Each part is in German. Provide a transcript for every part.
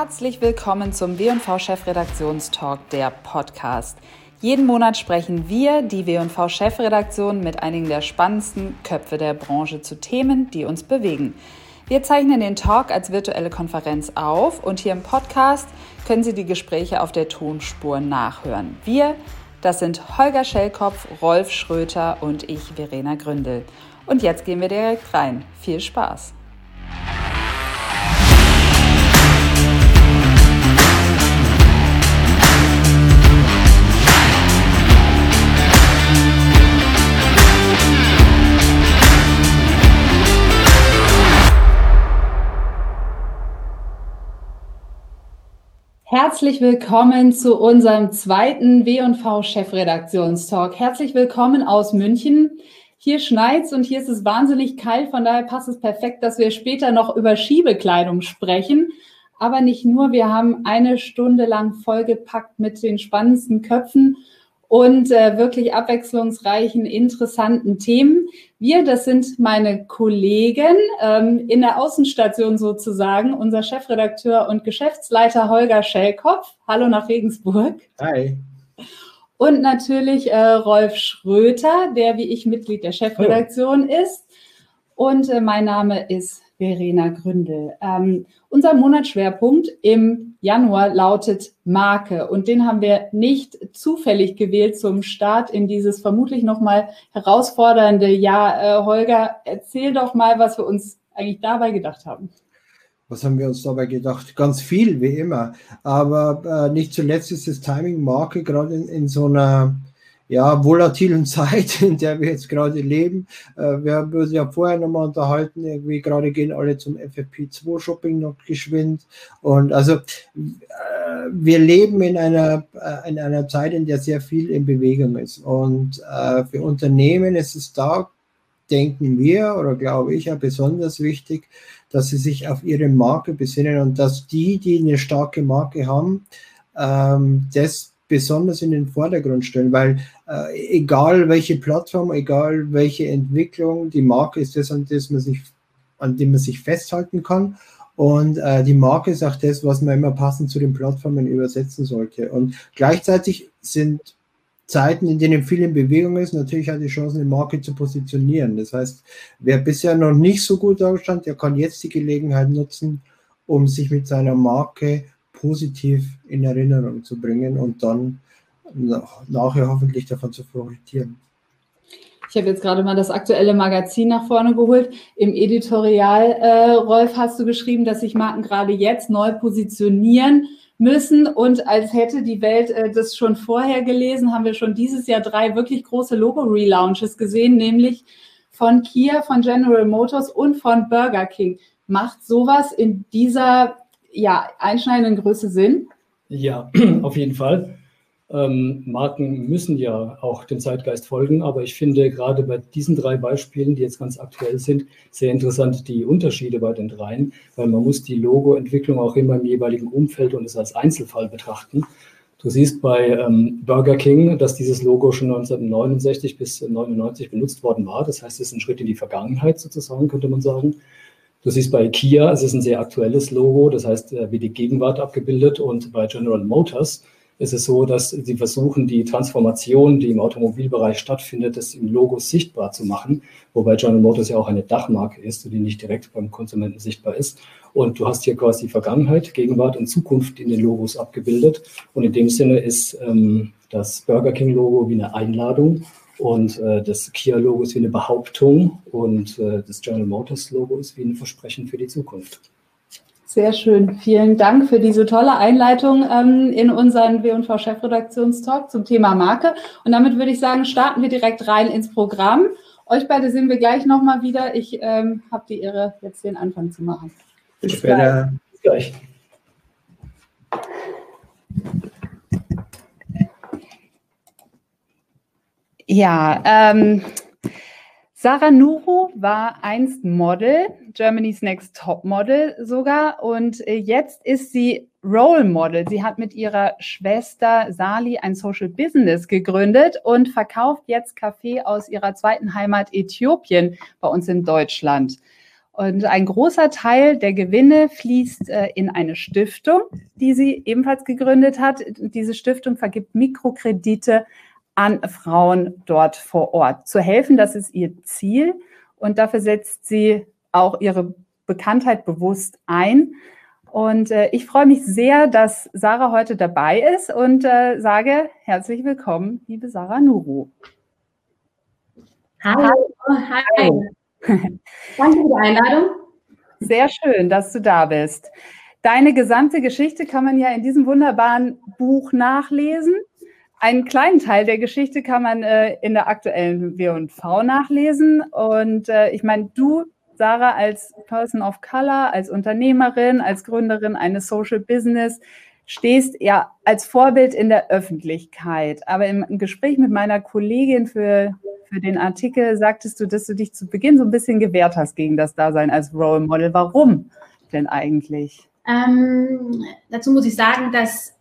Herzlich willkommen zum W&V Chefredaktionstalk, der Podcast. Jeden Monat sprechen wir, die W&V Chefredaktion, mit einigen der spannendsten Köpfe der Branche zu Themen, die uns bewegen. Wir zeichnen den Talk als virtuelle Konferenz auf und hier im Podcast können Sie die Gespräche auf der Tonspur nachhören. Wir, das sind Holger Schellkopf, Rolf Schröter und ich, Verena Gründel. Und jetzt gehen wir direkt rein. Viel Spaß! Herzlich willkommen zu unserem zweiten W&V Chefredaktionstalk. Herzlich willkommen aus München. Hier schneit's und hier ist es wahnsinnig kalt, von daher passt es perfekt, dass wir später noch über Schiebekleidung sprechen. Aber nicht nur, wir haben eine Stunde lang vollgepackt mit den spannendsten Köpfen und äh, wirklich abwechslungsreichen, interessanten Themen. Wir, das sind meine Kollegen ähm, in der Außenstation sozusagen, unser Chefredakteur und Geschäftsleiter Holger Schellkopf. Hallo nach Regensburg. Hi. Und natürlich äh, Rolf Schröter, der wie ich Mitglied der Chefredaktion Hallo. ist. Und äh, mein Name ist Verena Gründel. Ähm, unser Monatsschwerpunkt im Januar lautet Marke und den haben wir nicht zufällig gewählt zum Start in dieses vermutlich nochmal herausfordernde Jahr. Äh, Holger, erzähl doch mal, was wir uns eigentlich dabei gedacht haben. Was haben wir uns dabei gedacht? Ganz viel, wie immer. Aber äh, nicht zuletzt ist das Timing Marke gerade in, in so einer ja, volatilen Zeit, in der wir jetzt gerade leben. Äh, wir haben uns ja vorher nochmal unterhalten, irgendwie gerade gehen alle zum FFP2-Shopping noch geschwind. Und also äh, wir leben in einer, äh, in einer Zeit, in der sehr viel in Bewegung ist. Und äh, für Unternehmen ist es da, denken wir oder glaube ich, ja besonders wichtig, dass sie sich auf ihre Marke besinnen und dass die, die eine starke Marke haben, ähm, das besonders in den Vordergrund stellen, weil äh, egal welche Plattform, egal welche Entwicklung, die Marke ist das, an das man sich, an dem man sich festhalten kann. Und äh, die Marke ist auch das, was man immer passend zu den Plattformen übersetzen sollte. Und gleichzeitig sind Zeiten, in denen viel in Bewegung ist, natürlich hat die Chance, eine Marke zu positionieren. Das heißt, wer bisher noch nicht so gut dastand, der kann jetzt die Gelegenheit nutzen, um sich mit seiner Marke positiv in Erinnerung zu bringen und dann nachher hoffentlich davon zu profitieren. Ich habe jetzt gerade mal das aktuelle Magazin nach vorne geholt. Im Editorial, äh, Rolf, hast du geschrieben, dass sich Marken gerade jetzt neu positionieren müssen. Und als hätte die Welt äh, das schon vorher gelesen, haben wir schon dieses Jahr drei wirklich große Logo-Relaunches gesehen, nämlich von Kia, von General Motors und von Burger King. Macht sowas in dieser ja, einschneidenden Größe Sinn? Ja, auf jeden Fall. Ähm, Marken müssen ja auch dem Zeitgeist folgen, aber ich finde gerade bei diesen drei Beispielen, die jetzt ganz aktuell sind, sehr interessant die Unterschiede bei den dreien, weil man muss die Logoentwicklung auch immer im jeweiligen Umfeld und es als Einzelfall betrachten. Du siehst bei ähm, Burger King, dass dieses Logo schon 1969 bis 1999 benutzt worden war. Das heißt, es ist ein Schritt in die Vergangenheit sozusagen, könnte man sagen. Du siehst bei Kia, es ist ein sehr aktuelles Logo, das heißt, äh, wie die Gegenwart abgebildet. Und bei General Motors ist es so, dass sie versuchen, die Transformation, die im Automobilbereich stattfindet, das im Logo sichtbar zu machen, wobei General Motors ja auch eine Dachmarke ist, die nicht direkt beim Konsumenten sichtbar ist. Und du hast hier quasi Vergangenheit, Gegenwart und Zukunft in den Logos abgebildet. Und in dem Sinne ist ähm, das Burger King Logo wie eine Einladung und äh, das Kia-Logo ist wie eine Behauptung und äh, das General Motors-Logo ist wie ein Versprechen für die Zukunft. Sehr schön. Vielen Dank für diese tolle Einleitung ähm, in unseren W&V Chefredaktionstalk zum Thema Marke. Und damit würde ich sagen, starten wir direkt rein ins Programm. Euch beide sehen wir gleich nochmal wieder. Ich ähm, habe die Ehre, jetzt den Anfang zu machen. Bis, Bis später. Bis gleich. Ja, ähm, Sarah Nuru war einst Model, Germany's Next Top Model sogar, und äh, jetzt ist sie Role Model. Sie hat mit ihrer Schwester Sali ein Social Business gegründet und verkauft jetzt Kaffee aus ihrer zweiten Heimat Äthiopien bei uns in Deutschland. Und ein großer Teil der Gewinne fließt äh, in eine Stiftung, die sie ebenfalls gegründet hat. Diese Stiftung vergibt Mikrokredite an Frauen dort vor Ort. Zu helfen, das ist ihr Ziel. Und dafür setzt sie auch ihre Bekanntheit bewusst ein. Und äh, ich freue mich sehr, dass Sarah heute dabei ist und äh, sage herzlich willkommen, liebe Sarah Nuru. Hallo. Hallo. Danke für die Einladung. Sehr schön, dass du da bist. Deine gesamte Geschichte kann man ja in diesem wunderbaren Buch nachlesen. Einen kleinen Teil der Geschichte kann man äh, in der aktuellen W&V nachlesen. Und äh, ich meine, du, Sarah, als Person of Color, als Unternehmerin, als Gründerin eines Social Business, stehst ja als Vorbild in der Öffentlichkeit. Aber im Gespräch mit meiner Kollegin für für den Artikel sagtest du, dass du dich zu Beginn so ein bisschen gewehrt hast gegen das Dasein als Role Model. Warum denn eigentlich? Ähm, dazu muss ich sagen, dass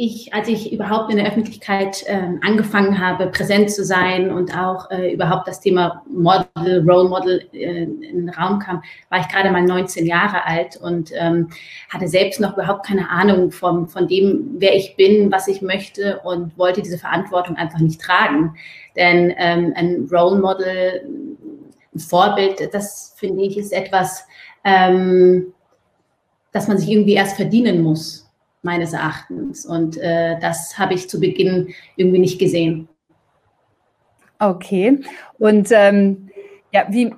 ich, als ich überhaupt in der Öffentlichkeit äh, angefangen habe, präsent zu sein und auch äh, überhaupt das Thema Model, Role Model äh, in den Raum kam, war ich gerade mal 19 Jahre alt und ähm, hatte selbst noch überhaupt keine Ahnung vom, von dem, wer ich bin, was ich möchte und wollte diese Verantwortung einfach nicht tragen. Denn ähm, ein Role Model, ein Vorbild, das finde ich, ist etwas, ähm, das man sich irgendwie erst verdienen muss meines Erachtens. Und äh, das habe ich zu Beginn irgendwie nicht gesehen. Okay. Und ähm, ja, wie,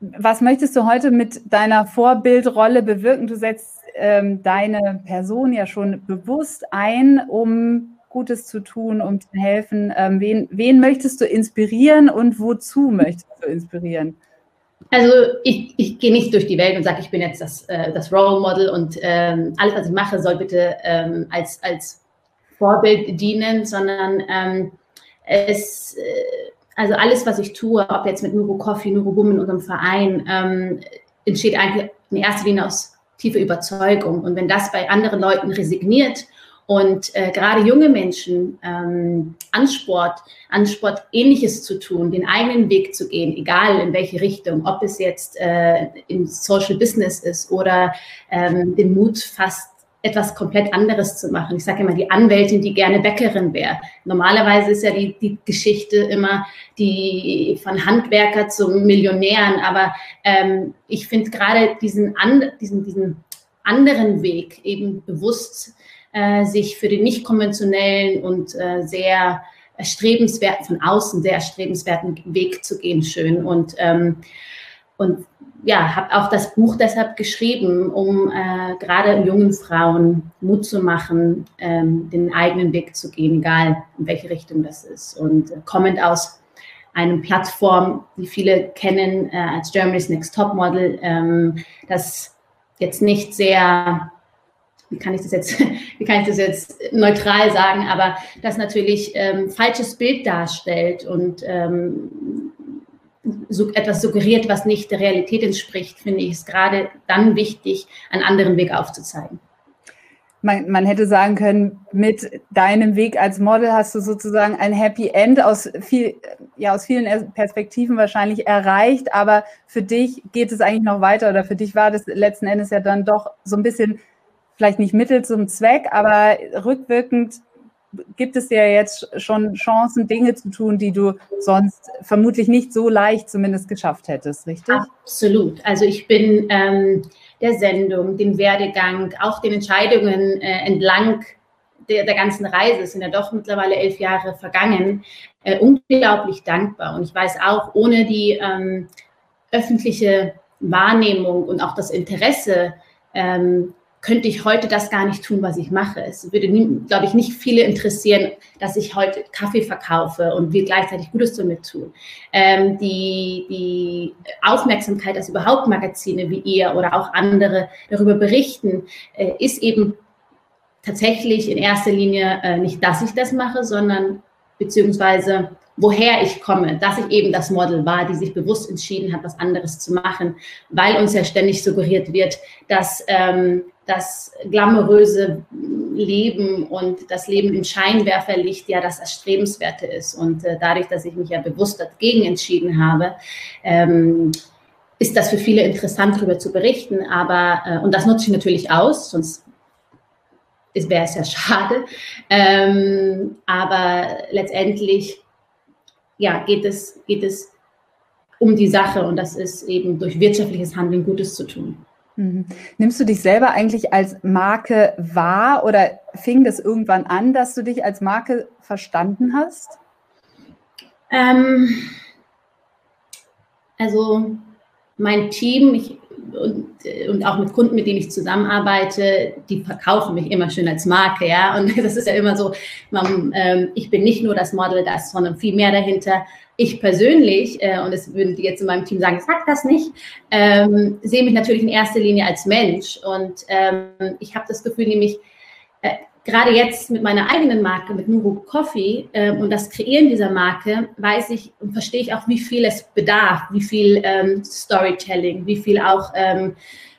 was möchtest du heute mit deiner Vorbildrolle bewirken? Du setzt ähm, deine Person ja schon bewusst ein, um Gutes zu tun, um zu helfen. Ähm, wen, wen möchtest du inspirieren und wozu möchtest du inspirieren? Also ich, ich gehe nicht durch die Welt und sage, ich bin jetzt das, äh, das Role Model und ähm, alles, was ich mache, soll bitte ähm, als, als Vorbild dienen, sondern ähm, es, äh, also alles, was ich tue, ob jetzt mit Nuro Coffee, Nuro Boom in unserem Verein, ähm, entsteht eigentlich in erster Linie aus tiefer Überzeugung. Und wenn das bei anderen Leuten resigniert und äh, gerade junge Menschen ähm, an Sport, an Sport Ähnliches zu tun, den eigenen Weg zu gehen, egal in welche Richtung, ob es jetzt äh, im Social Business ist oder ähm, den Mut fast etwas komplett anderes zu machen. Ich sage immer, die Anwältin, die gerne Bäckerin wäre. Normalerweise ist ja die, die Geschichte immer die von Handwerker zum Millionären, aber ähm, ich finde gerade diesen, an, diesen, diesen anderen Weg eben bewusst äh, sich für den nicht konventionellen und äh, sehr erstrebenswerten, von außen sehr erstrebenswerten Weg zu gehen, schön. Und, ähm, und ja, habe auch das Buch deshalb geschrieben, um äh, gerade jungen Frauen Mut zu machen, ähm, den eigenen Weg zu gehen, egal in welche Richtung das ist. Und äh, kommend aus einem Plattform, die viele kennen äh, als Germany's Next Top Model, ähm, das jetzt nicht sehr wie kann ich das jetzt, wie kann ich das jetzt neutral sagen, aber das natürlich ähm, falsches Bild darstellt und ähm, so etwas suggeriert, was nicht der Realität entspricht, finde ich es gerade dann wichtig, einen anderen Weg aufzuzeigen. Man, man, hätte sagen können, mit deinem Weg als Model hast du sozusagen ein Happy End aus, viel, ja, aus vielen Perspektiven wahrscheinlich erreicht, aber für dich geht es eigentlich noch weiter oder für dich war das letzten Endes ja dann doch so ein bisschen vielleicht nicht Mittel zum Zweck, aber rückwirkend gibt es ja jetzt schon Chancen, Dinge zu tun, die du sonst vermutlich nicht so leicht zumindest geschafft hättest, richtig? Absolut. Also ich bin ähm, der Sendung, dem Werdegang, auch den Entscheidungen äh, entlang der, der, ganzen Reise, es sind ja doch mittlerweile elf Jahre vergangen, äh, unglaublich dankbar. Und ich weiß auch, ohne die ähm, öffentliche Wahrnehmung und auch das Interesse ähm, könnte ich heute das gar nicht tun, was ich mache. Es würde, glaube ich, nicht viele interessieren, dass ich heute Kaffee verkaufe und wir gleichzeitig Gutes damit tun. Ähm, die, die Aufmerksamkeit, dass überhaupt Magazine wie ihr oder auch andere darüber berichten, äh, ist eben tatsächlich in erster Linie äh, nicht, dass ich das mache, sondern beziehungsweise woher ich komme, dass ich eben das Model war, die sich bewusst entschieden hat, was anderes zu machen, weil uns ja ständig suggeriert wird, dass ähm, das glamouröse Leben und das Leben im Scheinwerferlicht ja das Erstrebenswerte ist. Und äh, dadurch, dass ich mich ja bewusst dagegen entschieden habe, ähm, ist das für viele interessant, darüber zu berichten. Aber, äh, und das nutze ich natürlich aus, sonst wäre es ja schade. Ähm, aber letztendlich ja, geht, es, geht es um die Sache und das ist eben durch wirtschaftliches Handeln Gutes zu tun. Mhm. Nimmst du dich selber eigentlich als Marke wahr oder fing das irgendwann an, dass du dich als Marke verstanden hast? Ähm, also mein Team ich, und, und, auch mit Kunden, mit denen ich zusammenarbeite, die verkaufen mich immer schön als Marke, ja. Und das ist ja immer so, man, ähm, ich bin nicht nur das Model, da sondern viel mehr dahinter. Ich persönlich, äh, und das würden die jetzt in meinem Team sagen, sag das nicht, ähm, sehe mich natürlich in erster Linie als Mensch. Und ähm, ich habe das Gefühl, nämlich, äh, gerade jetzt mit meiner eigenen Marke, mit Nuru Coffee ähm, und das Kreieren dieser Marke, weiß ich und verstehe ich auch, wie viel es bedarf, wie viel ähm, Storytelling, wie viel auch ähm,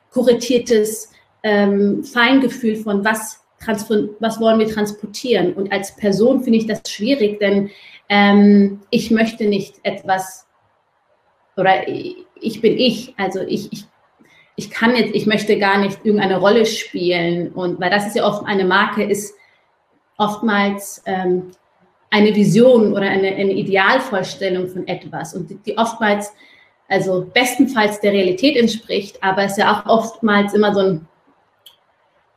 kuratiertes ähm, Feingefühl von was, was wollen wir transportieren. Und als Person finde ich das schwierig, denn ähm, ich möchte nicht etwas oder ich bin ich, also ich, ich ich kann jetzt, ich möchte gar nicht irgendeine Rolle spielen. Und weil das ist ja oft eine Marke, ist oftmals ähm, eine Vision oder eine, eine Idealvorstellung von etwas und die, die, oftmals, also bestenfalls der Realität entspricht, aber es ist ja auch oftmals immer so ein,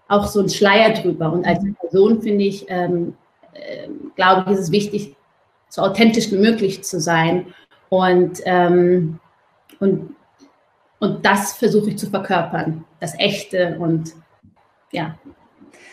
auch so ein Schleier drüber. Und als Person finde ich, ähm, äh, glaube ich, ist es wichtig, so authentisch wie möglich zu sein und, ähm, und und das versuche ich zu verkörpern, das Echte und ja.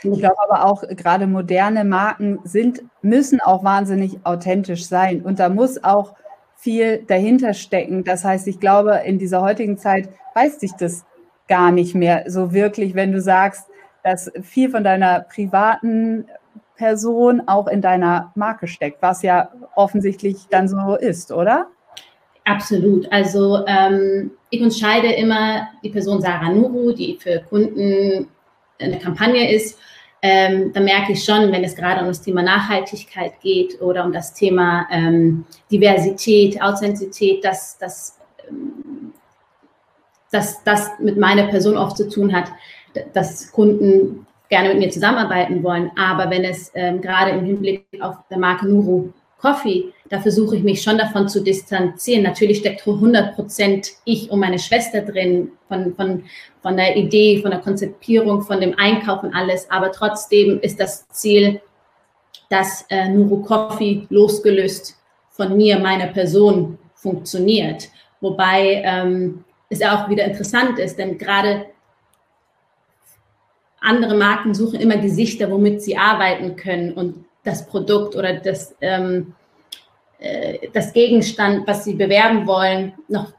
Ich glaube aber auch, gerade moderne Marken sind, müssen auch wahnsinnig authentisch sein. Und da muss auch viel dahinter stecken. Das heißt, ich glaube, in dieser heutigen Zeit weiß sich das gar nicht mehr so wirklich, wenn du sagst, dass viel von deiner privaten Person auch in deiner Marke steckt, was ja offensichtlich dann so ist, oder? Absolut. Also ähm, ich unterscheide immer die Person Sarah Nuru, die für Kunden eine Kampagne ist. Ähm, da merke ich schon, wenn es gerade um das Thema Nachhaltigkeit geht oder um das Thema ähm, Diversität, Authentizität, dass das ähm, dass das mit meiner Person oft zu tun hat, dass Kunden gerne mit mir zusammenarbeiten wollen. Aber wenn es ähm, gerade im Hinblick auf der Marke Nuru Coffee, da versuche ich mich schon davon zu distanzieren. Natürlich steckt 100 Prozent ich und meine Schwester drin, von, von, von der Idee, von der Konzipierung, von dem Einkauf und alles. Aber trotzdem ist das Ziel, dass äh, Nuru Coffee losgelöst von mir, meiner Person funktioniert. Wobei ähm, es auch wieder interessant ist, denn gerade andere Marken suchen immer Gesichter, womit sie arbeiten können. Und das Produkt oder das, ähm, äh, das Gegenstand, was sie bewerben wollen, noch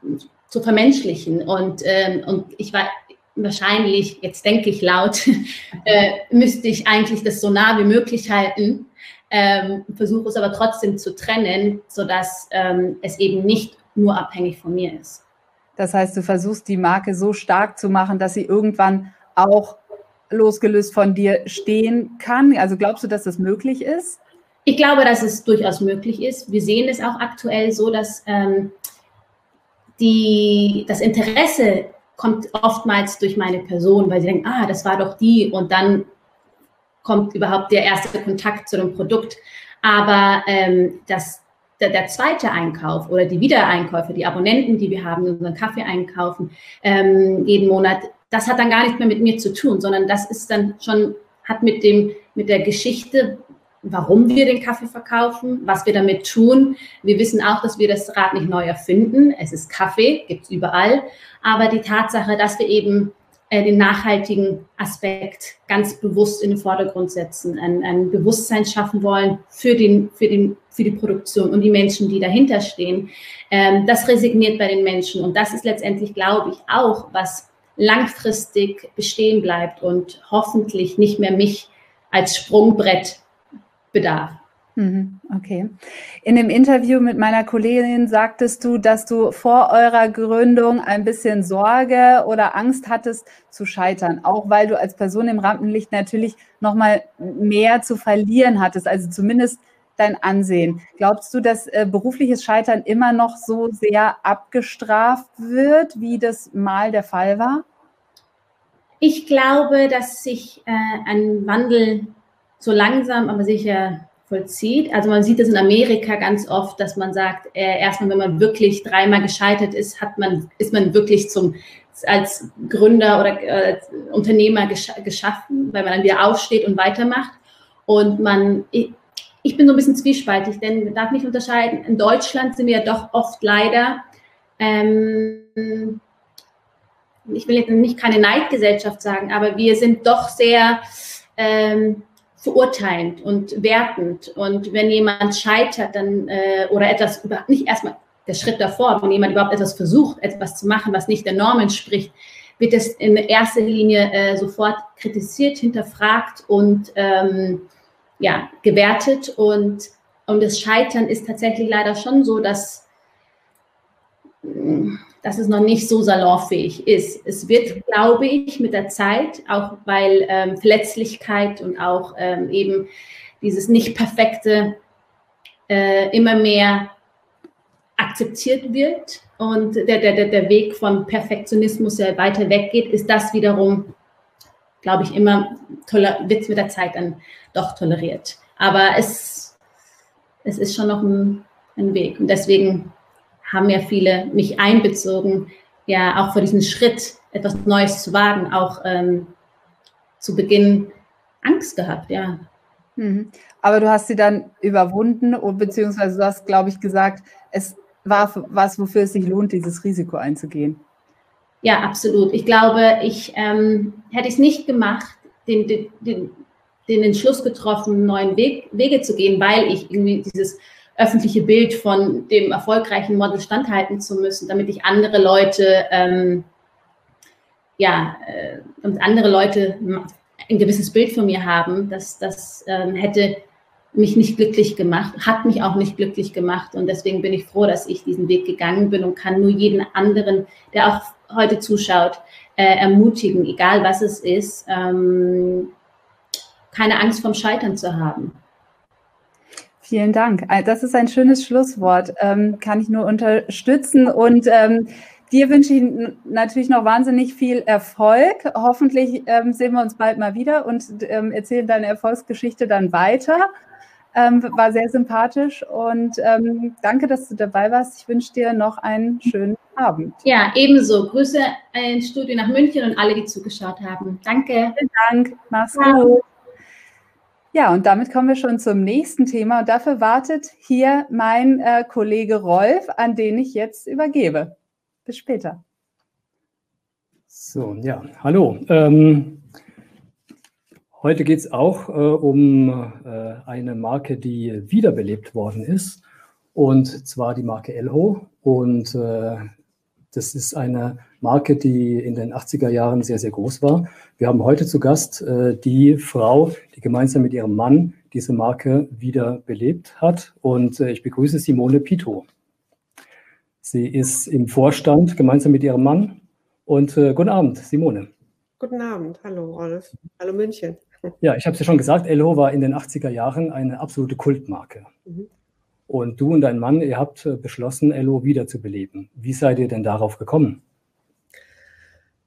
zu vermenschlichen. Und, ähm, und ich war wahrscheinlich, jetzt denke ich laut, äh, müsste ich eigentlich das so nah wie möglich halten, ähm, versuche es aber trotzdem zu trennen, sodass ähm, es eben nicht nur abhängig von mir ist. Das heißt, du versuchst die Marke so stark zu machen, dass sie irgendwann auch losgelöst von dir stehen kann? Also glaubst du, dass das möglich ist? Ich glaube, dass es durchaus möglich ist. Wir sehen es auch aktuell so, dass ähm, die, das Interesse kommt oftmals durch meine Person, weil sie denken, ah, das war doch die und dann kommt überhaupt der erste Kontakt zu dem Produkt. Aber ähm, das, der, der, zweite Einkauf oder die Wiedereinkäufe, die Abonnenten, die wir haben, unseren Kaffee einkaufen, ähm, jeden Monat, das hat dann gar nicht mehr mit mir zu tun, sondern das ist dann schon, hat mit dem, mit der Geschichte, warum wir den Kaffee verkaufen, was wir damit tun. Wir wissen auch, dass wir das Rad nicht neu erfinden. Es ist Kaffee, gibt es überall. Aber die Tatsache, dass wir eben äh, den nachhaltigen Aspekt ganz bewusst in den Vordergrund setzen, ein, ein Bewusstsein schaffen wollen für, den, für, den, für die Produktion und die Menschen, die dahinter stehen, ähm, das resigniert bei den Menschen. Und das ist letztendlich, glaube ich, auch, was langfristig bestehen bleibt und hoffentlich nicht mehr mich als Sprungbrett bedarf. Mhm, okay. In dem Interview mit meiner Kollegin sagtest du, dass du vor eurer Gründung ein bisschen Sorge oder Angst hattest zu scheitern, auch weil du als Person im Rampenlicht natürlich noch mal mehr zu verlieren hattest, also zumindest dein Ansehen. Glaubst du, dass äh, berufliches Scheitern immer noch so sehr abgestraft wird, wie das mal der Fall war? Ich glaube, dass sich äh, ein Wandel so langsam, aber sicher vollzieht. Also man sieht es in Amerika ganz oft, dass man sagt, äh, erstmal, wenn man wirklich dreimal gescheitert ist, hat man, ist man wirklich zum, als Gründer oder äh, Unternehmer gesch geschaffen, weil man dann wieder aufsteht und weitermacht. Und man, ich, ich bin so ein bisschen zwiespaltig, denn man darf nicht unterscheiden. In Deutschland sind wir ja doch oft leider, ähm, ich will jetzt nicht keine Neidgesellschaft sagen, aber wir sind doch sehr ähm, verurteilend und wertend. Und wenn jemand scheitert, dann äh, oder etwas über, nicht erstmal der Schritt davor, wenn jemand überhaupt etwas versucht, etwas zu machen, was nicht der Norm entspricht, wird es in erster Linie äh, sofort kritisiert, hinterfragt und ähm, ja, gewertet. Und, und das Scheitern ist tatsächlich leider schon so, dass dass es noch nicht so salonfähig ist. Es wird, glaube ich, mit der Zeit, auch weil ähm, Verletzlichkeit und auch ähm, eben dieses nicht perfekte äh, immer mehr akzeptiert wird und der, der, der Weg von Perfektionismus ja weiter weggeht, ist das wiederum, glaube ich, immer wird mit der Zeit dann doch toleriert. Aber es, es ist schon noch ein, ein Weg. Und deswegen haben ja viele mich einbezogen, ja auch vor diesem Schritt, etwas Neues zu wagen, auch ähm, zu Beginn Angst gehabt, ja. Mhm. Aber du hast sie dann überwunden, beziehungsweise du hast, glaube ich, gesagt, es war was, wofür es sich lohnt, dieses Risiko einzugehen. Ja, absolut. Ich glaube, ich ähm, hätte es nicht gemacht, den, den, den, den Entschluss getroffen, neuen Weg, Wege zu gehen, weil ich irgendwie dieses öffentliche Bild von dem erfolgreichen Model standhalten zu müssen, damit ich andere Leute, ähm, ja, äh, und andere Leute ein gewisses Bild von mir haben, das, das ähm, hätte mich nicht glücklich gemacht, hat mich auch nicht glücklich gemacht. Und deswegen bin ich froh, dass ich diesen Weg gegangen bin und kann nur jeden anderen, der auch heute zuschaut, äh, ermutigen, egal was es ist, ähm, keine Angst vom Scheitern zu haben. Vielen Dank. Äh, das ist ein schönes Schlusswort. Ähm, kann ich nur unterstützen. Und ähm, dir wünsche ich natürlich noch wahnsinnig viel Erfolg. Hoffentlich ähm, sehen wir uns bald mal wieder und ähm, erzählen deine Erfolgsgeschichte dann weiter. Ähm, war sehr sympathisch und ähm, danke, dass du dabei warst. Ich wünsche dir noch einen schönen Abend. Ja, ebenso. Grüße ins Studio nach München und alle, die zugeschaut haben. Danke. Vielen Dank. Mach's gut. Ja, und damit kommen wir schon zum nächsten Thema. Und dafür wartet hier mein äh, Kollege Rolf, an den ich jetzt übergebe. Bis später. So, ja, hallo. Ähm, heute geht es auch äh, um äh, eine Marke, die wiederbelebt worden ist. Und zwar die Marke Elho. Und äh, das ist eine Marke, die in den 80er Jahren sehr, sehr groß war. Wir haben heute zu Gast äh, die Frau, die gemeinsam mit ihrem Mann diese Marke wieder belebt hat. Und äh, ich begrüße Simone Pito. Sie ist im Vorstand gemeinsam mit ihrem Mann. Und äh, guten Abend, Simone. Guten Abend, hallo Rolf. Hallo München. Ja, ich habe es ja schon gesagt, Elho war in den 80er Jahren eine absolute Kultmarke. Mhm. Und du und dein Mann, ihr habt äh, beschlossen, Ello wiederzubeleben. Wie seid ihr denn darauf gekommen?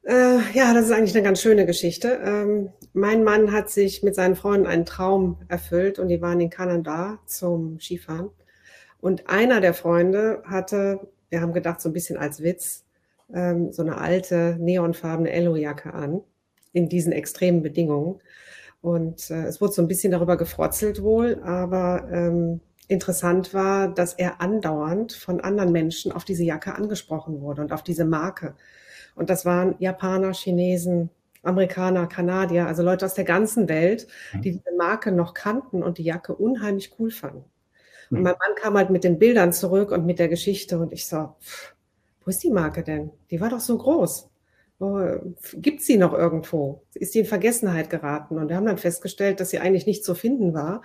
Äh, ja, das ist eigentlich eine ganz schöne Geschichte. Ähm, mein Mann hat sich mit seinen Freunden einen Traum erfüllt und die waren in Kanada zum Skifahren. Und einer der Freunde hatte, wir haben gedacht, so ein bisschen als Witz, ähm, so eine alte neonfarbene Ello-Jacke an in diesen extremen Bedingungen. Und äh, es wurde so ein bisschen darüber gefrotzelt wohl, aber ähm, interessant war, dass er andauernd von anderen Menschen auf diese Jacke angesprochen wurde und auf diese Marke. Und das waren Japaner, Chinesen, Amerikaner, Kanadier, also Leute aus der ganzen Welt, mhm. die diese Marke noch kannten und die Jacke unheimlich cool fanden. Und mhm. mein Mann kam halt mit den Bildern zurück und mit der Geschichte und ich so, wo ist die Marke denn? Die war doch so groß. Gibt sie noch irgendwo? Ist die in Vergessenheit geraten? Und wir haben dann festgestellt, dass sie eigentlich nicht zu finden war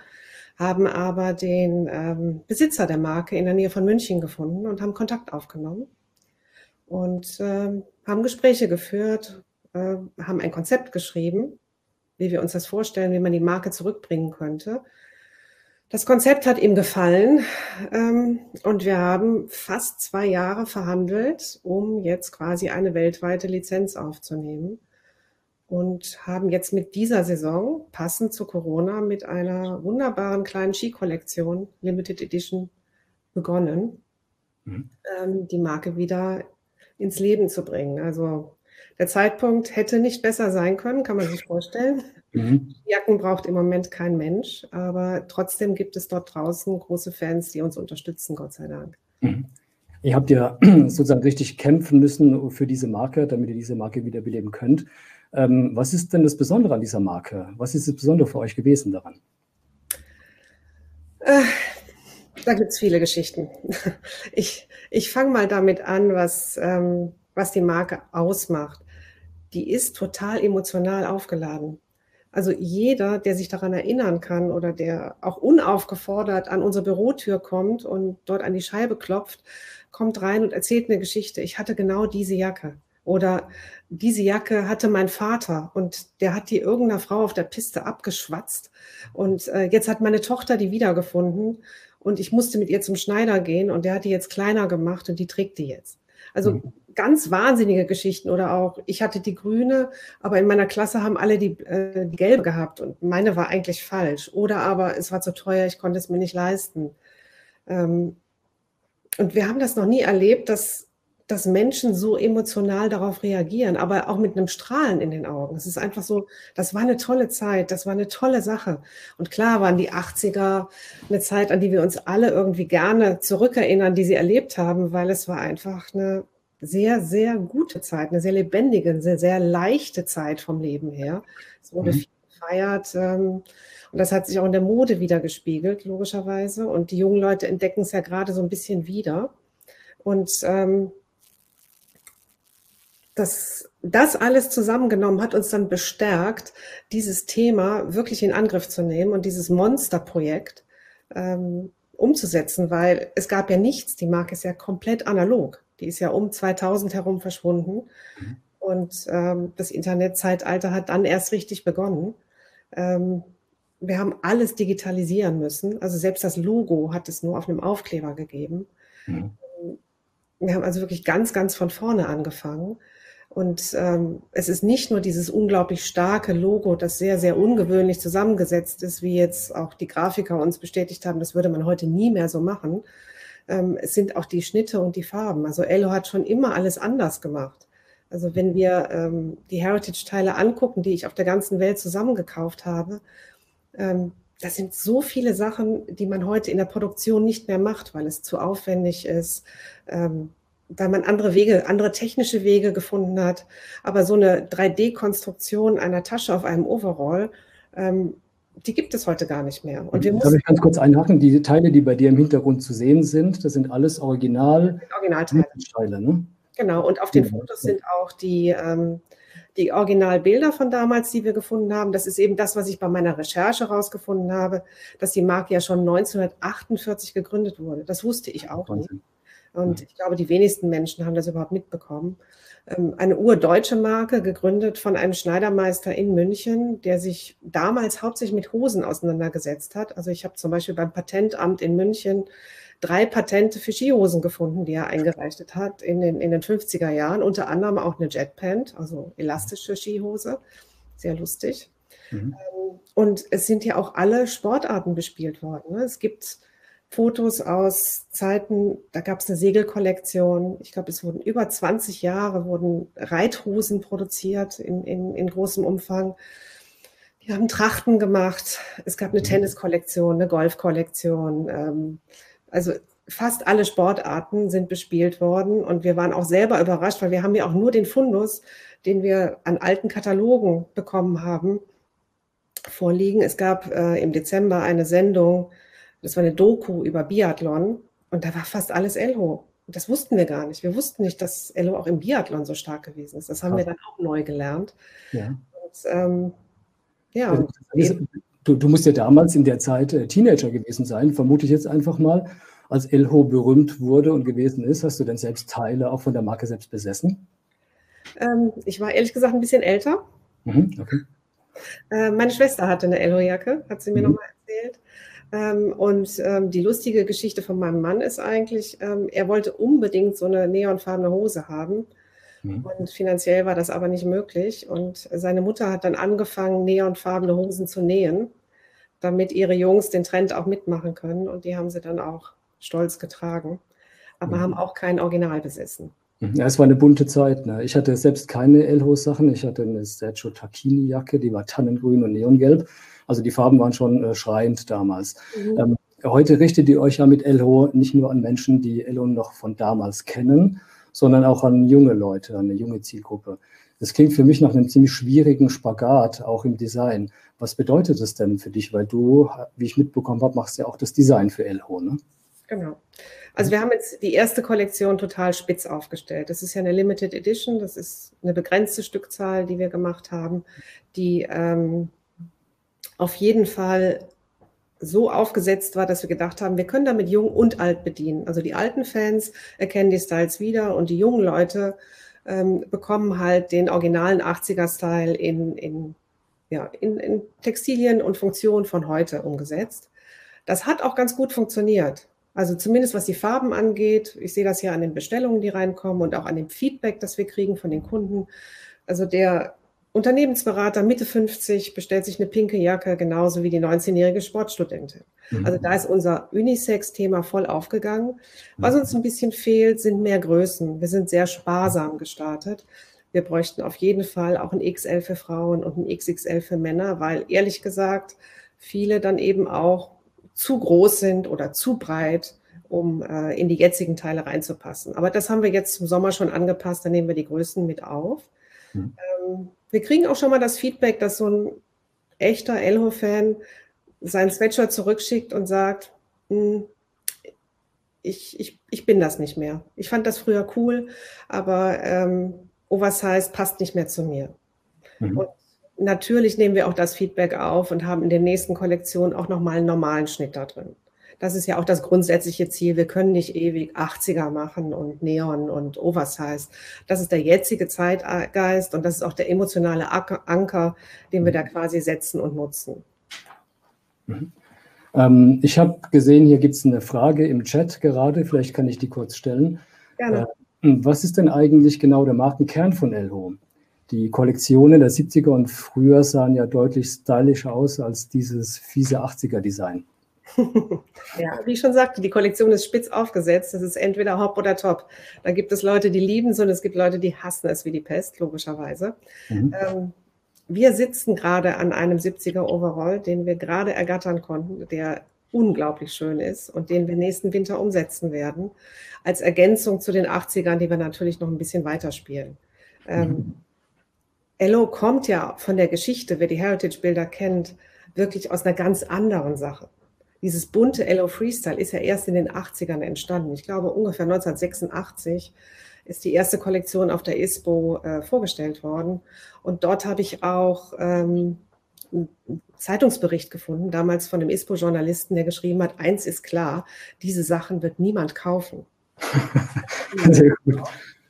haben aber den ähm, Besitzer der Marke in der Nähe von München gefunden und haben Kontakt aufgenommen und äh, haben Gespräche geführt, äh, haben ein Konzept geschrieben, wie wir uns das vorstellen, wie man die Marke zurückbringen könnte. Das Konzept hat ihm gefallen ähm, und wir haben fast zwei Jahre verhandelt, um jetzt quasi eine weltweite Lizenz aufzunehmen und haben jetzt mit dieser Saison, passend zu Corona, mit einer wunderbaren kleinen Skikollektion, Limited Edition, begonnen, mhm. ähm, die Marke wieder ins Leben zu bringen. Also der Zeitpunkt hätte nicht besser sein können, kann man sich vorstellen. Mhm. Jacken braucht im Moment kein Mensch, aber trotzdem gibt es dort draußen große Fans, die uns unterstützen, Gott sei Dank. Mhm. Ihr habt ja sozusagen richtig kämpfen müssen für diese Marke, damit ihr diese Marke wiederbeleben könnt. Ähm, was ist denn das Besondere an dieser Marke? Was ist das Besondere für euch gewesen daran? Äh, da gibt es viele Geschichten. Ich, ich fange mal damit an, was, ähm, was die Marke ausmacht. Die ist total emotional aufgeladen. Also jeder, der sich daran erinnern kann oder der auch unaufgefordert an unsere Bürotür kommt und dort an die Scheibe klopft, kommt rein und erzählt eine Geschichte. Ich hatte genau diese Jacke. Oder diese Jacke hatte mein Vater und der hat die irgendeiner Frau auf der Piste abgeschwatzt. Und äh, jetzt hat meine Tochter die wiedergefunden und ich musste mit ihr zum Schneider gehen und der hat die jetzt kleiner gemacht und die trägt die jetzt. Also mhm ganz wahnsinnige Geschichten oder auch, ich hatte die grüne, aber in meiner Klasse haben alle die, äh, die gelbe gehabt und meine war eigentlich falsch. Oder aber es war zu teuer, ich konnte es mir nicht leisten. Ähm, und wir haben das noch nie erlebt, dass, dass Menschen so emotional darauf reagieren, aber auch mit einem Strahlen in den Augen. Es ist einfach so, das war eine tolle Zeit, das war eine tolle Sache. Und klar waren die 80er eine Zeit, an die wir uns alle irgendwie gerne zurückerinnern, die sie erlebt haben, weil es war einfach eine sehr, sehr gute Zeit, eine sehr lebendige, sehr, sehr leichte Zeit vom Leben her. Es wurde mhm. viel gefeiert ähm, und das hat sich auch in der Mode wieder gespiegelt, logischerweise. Und die jungen Leute entdecken es ja gerade so ein bisschen wieder. Und ähm, das, das alles zusammengenommen hat uns dann bestärkt, dieses Thema wirklich in Angriff zu nehmen und dieses Monsterprojekt ähm, umzusetzen, weil es gab ja nichts, die Marke ist ja komplett analog. Die ist ja um 2000 herum verschwunden. Mhm. Und ähm, das Internetzeitalter hat dann erst richtig begonnen. Ähm, wir haben alles digitalisieren müssen. Also selbst das Logo hat es nur auf einem Aufkleber gegeben. Mhm. Wir haben also wirklich ganz, ganz von vorne angefangen. Und ähm, es ist nicht nur dieses unglaublich starke Logo, das sehr, sehr ungewöhnlich zusammengesetzt ist, wie jetzt auch die Grafiker uns bestätigt haben, das würde man heute nie mehr so machen, ähm, es sind auch die Schnitte und die Farben. Also Elo hat schon immer alles anders gemacht. Also wenn wir ähm, die Heritage-Teile angucken, die ich auf der ganzen Welt zusammengekauft habe, ähm, das sind so viele Sachen, die man heute in der Produktion nicht mehr macht, weil es zu aufwendig ist, ähm, weil man andere Wege, andere technische Wege gefunden hat. Aber so eine 3D-Konstruktion einer Tasche auf einem Overall, ähm, die gibt es heute gar nicht mehr. Und wir Darf ich ganz kurz einhaken? Die Teile, die bei dir im Hintergrund zu sehen sind, das sind alles Original Originalteile. Ne? Genau, und auf den. Fotos sind auch die, ähm, die Originalbilder von damals, die wir gefunden haben. Das ist eben das, was ich bei meiner Recherche herausgefunden habe, dass die Marke ja schon 1948 gegründet wurde. Das wusste ich auch Wahnsinn. nicht. Und ich glaube, die wenigsten Menschen haben das überhaupt mitbekommen. Ähm, eine urdeutsche Marke, gegründet von einem Schneidermeister in München, der sich damals hauptsächlich mit Hosen auseinandergesetzt hat. Also ich habe zum Beispiel beim Patentamt in München drei Patente für Skihosen gefunden, die er eingereicht hat in den, in den 50er Jahren, unter anderem auch eine Jetpant, also elastische Skihose. Sehr lustig. Mhm. Ähm, und es sind ja auch alle Sportarten bespielt worden. Ne? Es gibt Fotos aus Zeiten, da gab es eine Segelkollektion. Ich glaube, es wurden über 20 Jahre wurden Reithosen produziert in, in, in großem Umfang. Die haben Trachten gemacht. Es gab eine mhm. Tenniskollektion, eine Golfkollektion. Ähm, also fast alle Sportarten sind bespielt worden und wir waren auch selber überrascht, weil wir haben ja auch nur den Fundus, den wir an alten Katalogen bekommen haben, vorliegen. Es gab äh, im Dezember eine Sendung, das war eine Doku über Biathlon und da war fast alles Elho. Und das wussten wir gar nicht. Wir wussten nicht, dass Elho auch im Biathlon so stark gewesen ist. Das haben Krass. wir dann auch neu gelernt. Ja. Und, ähm, ja. Also, du, du, musst ja damals in der Zeit äh, Teenager gewesen sein, vermute ich jetzt einfach mal. Als Elho berühmt wurde und gewesen ist, hast du denn selbst Teile auch von der Marke selbst besessen? Ähm, ich war ehrlich gesagt ein bisschen älter. Mhm, okay. Äh, meine Schwester hatte eine Elho-Jacke, hat sie mir mhm. nochmal erzählt. Ähm, und ähm, die lustige Geschichte von meinem Mann ist eigentlich, ähm, er wollte unbedingt so eine neonfarbene Hose haben. Mhm. Und finanziell war das aber nicht möglich. Und seine Mutter hat dann angefangen, neonfarbene Hosen zu nähen, damit ihre Jungs den Trend auch mitmachen können. Und die haben sie dann auch stolz getragen, aber mhm. haben auch kein Original besessen. Ja, es war eine bunte Zeit. Ne? Ich hatte selbst keine Elhos-Sachen. Ich hatte eine Sergio Tacchini-Jacke, die war tannengrün und neongelb. Also die Farben waren schon äh, schreiend damals. Mhm. Ähm, heute richtet ihr euch ja mit Elho nicht nur an Menschen, die Elho noch von damals kennen, sondern auch an junge Leute, an eine junge Zielgruppe. Das klingt für mich nach einem ziemlich schwierigen Spagat, auch im Design. Was bedeutet das denn für dich? Weil du, wie ich mitbekommen habe, machst ja auch das Design für Elho, ne? Genau. Also wir haben jetzt die erste Kollektion total spitz aufgestellt. Das ist ja eine Limited Edition, das ist eine begrenzte Stückzahl, die wir gemacht haben, die ähm, auf jeden Fall so aufgesetzt war, dass wir gedacht haben, wir können damit jung und alt bedienen. Also die alten Fans erkennen die Styles wieder und die jungen Leute ähm, bekommen halt den originalen 80er-Style in, in, ja, in, in Textilien und Funktionen von heute umgesetzt. Das hat auch ganz gut funktioniert. Also zumindest was die Farben angeht. Ich sehe das ja an den Bestellungen, die reinkommen und auch an dem Feedback, das wir kriegen von den Kunden. Also der Unternehmensberater Mitte 50 bestellt sich eine pinke Jacke, genauso wie die 19-jährige Sportstudentin. Mhm. Also da ist unser Unisex-Thema voll aufgegangen. Was uns ein bisschen fehlt, sind mehr Größen. Wir sind sehr sparsam gestartet. Wir bräuchten auf jeden Fall auch ein XL für Frauen und ein XXL für Männer, weil ehrlich gesagt viele dann eben auch zu groß sind oder zu breit, um äh, in die jetzigen Teile reinzupassen. Aber das haben wir jetzt zum Sommer schon angepasst, da nehmen wir die Größen mit auf. Mhm. Ähm, wir kriegen auch schon mal das Feedback, dass so ein echter Elho-Fan sein Sweatshirt zurückschickt und sagt, hm, ich, ich, ich bin das nicht mehr. Ich fand das früher cool, aber ähm, Oversize passt nicht mehr zu mir. Mhm. Und natürlich nehmen wir auch das Feedback auf und haben in der nächsten Kollektion auch nochmal einen normalen Schnitt da drin. Das ist ja auch das grundsätzliche Ziel. Wir können nicht ewig 80er machen und Neon und Oversize. Das ist der jetzige Zeitgeist und das ist auch der emotionale Anker, den wir da quasi setzen und nutzen. Mhm. Ähm, ich habe gesehen, hier gibt es eine Frage im Chat gerade. Vielleicht kann ich die kurz stellen. Gerne. Äh, was ist denn eigentlich genau der Markenkern von Elho? Die Kollektionen der 70er und früher sahen ja deutlich stylischer aus als dieses fiese 80er-Design. ja, wie ich schon sagte, die Kollektion ist spitz aufgesetzt. Das ist entweder Hop oder Top. Da gibt es Leute, die lieben es und es gibt Leute, die hassen es wie die Pest, logischerweise. Mhm. Ähm, wir sitzen gerade an einem 70er Overall, den wir gerade ergattern konnten, der unglaublich schön ist und den wir nächsten Winter umsetzen werden, als Ergänzung zu den 80ern, die wir natürlich noch ein bisschen weiterspielen. Ähm, mhm. Ello kommt ja von der Geschichte, wer die Heritage-Bilder kennt, wirklich aus einer ganz anderen Sache. Dieses bunte Ello Freestyle ist ja erst in den 80ern entstanden. Ich glaube, ungefähr 1986 ist die erste Kollektion auf der ISPO äh, vorgestellt worden. Und dort habe ich auch ähm, einen Zeitungsbericht gefunden, damals von dem ISPO-Journalisten, der geschrieben hat, eins ist klar, diese Sachen wird niemand kaufen. Sehr gut.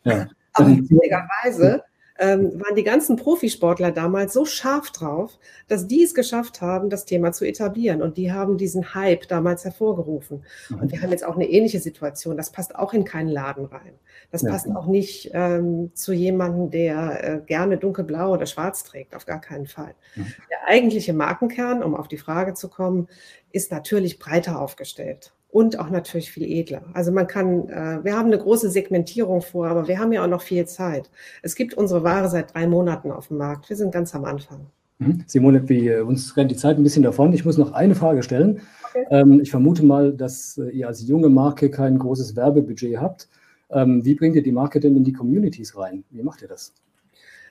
Ja. Aber witzigerweise ähm, waren die ganzen Profisportler damals so scharf drauf, dass die es geschafft haben, das Thema zu etablieren. Und die haben diesen Hype damals hervorgerufen. Und wir haben jetzt auch eine ähnliche Situation. Das passt auch in keinen Laden rein. Das ja. passt auch nicht ähm, zu jemandem, der äh, gerne dunkelblau oder schwarz trägt. Auf gar keinen Fall. Ja. Der eigentliche Markenkern, um auf die Frage zu kommen, ist natürlich breiter aufgestellt und auch natürlich viel edler. Also man kann, äh, wir haben eine große Segmentierung vor, aber wir haben ja auch noch viel Zeit. Es gibt unsere Ware seit drei Monaten auf dem Markt. Wir sind ganz am Anfang. Mhm. Simone, wir, uns rennt die Zeit ein bisschen davon. Ich muss noch eine Frage stellen. Okay. Ähm, ich vermute mal, dass äh, ihr als junge Marke kein großes Werbebudget habt. Ähm, wie bringt ihr die Marke denn in die Communities rein? Wie macht ihr das?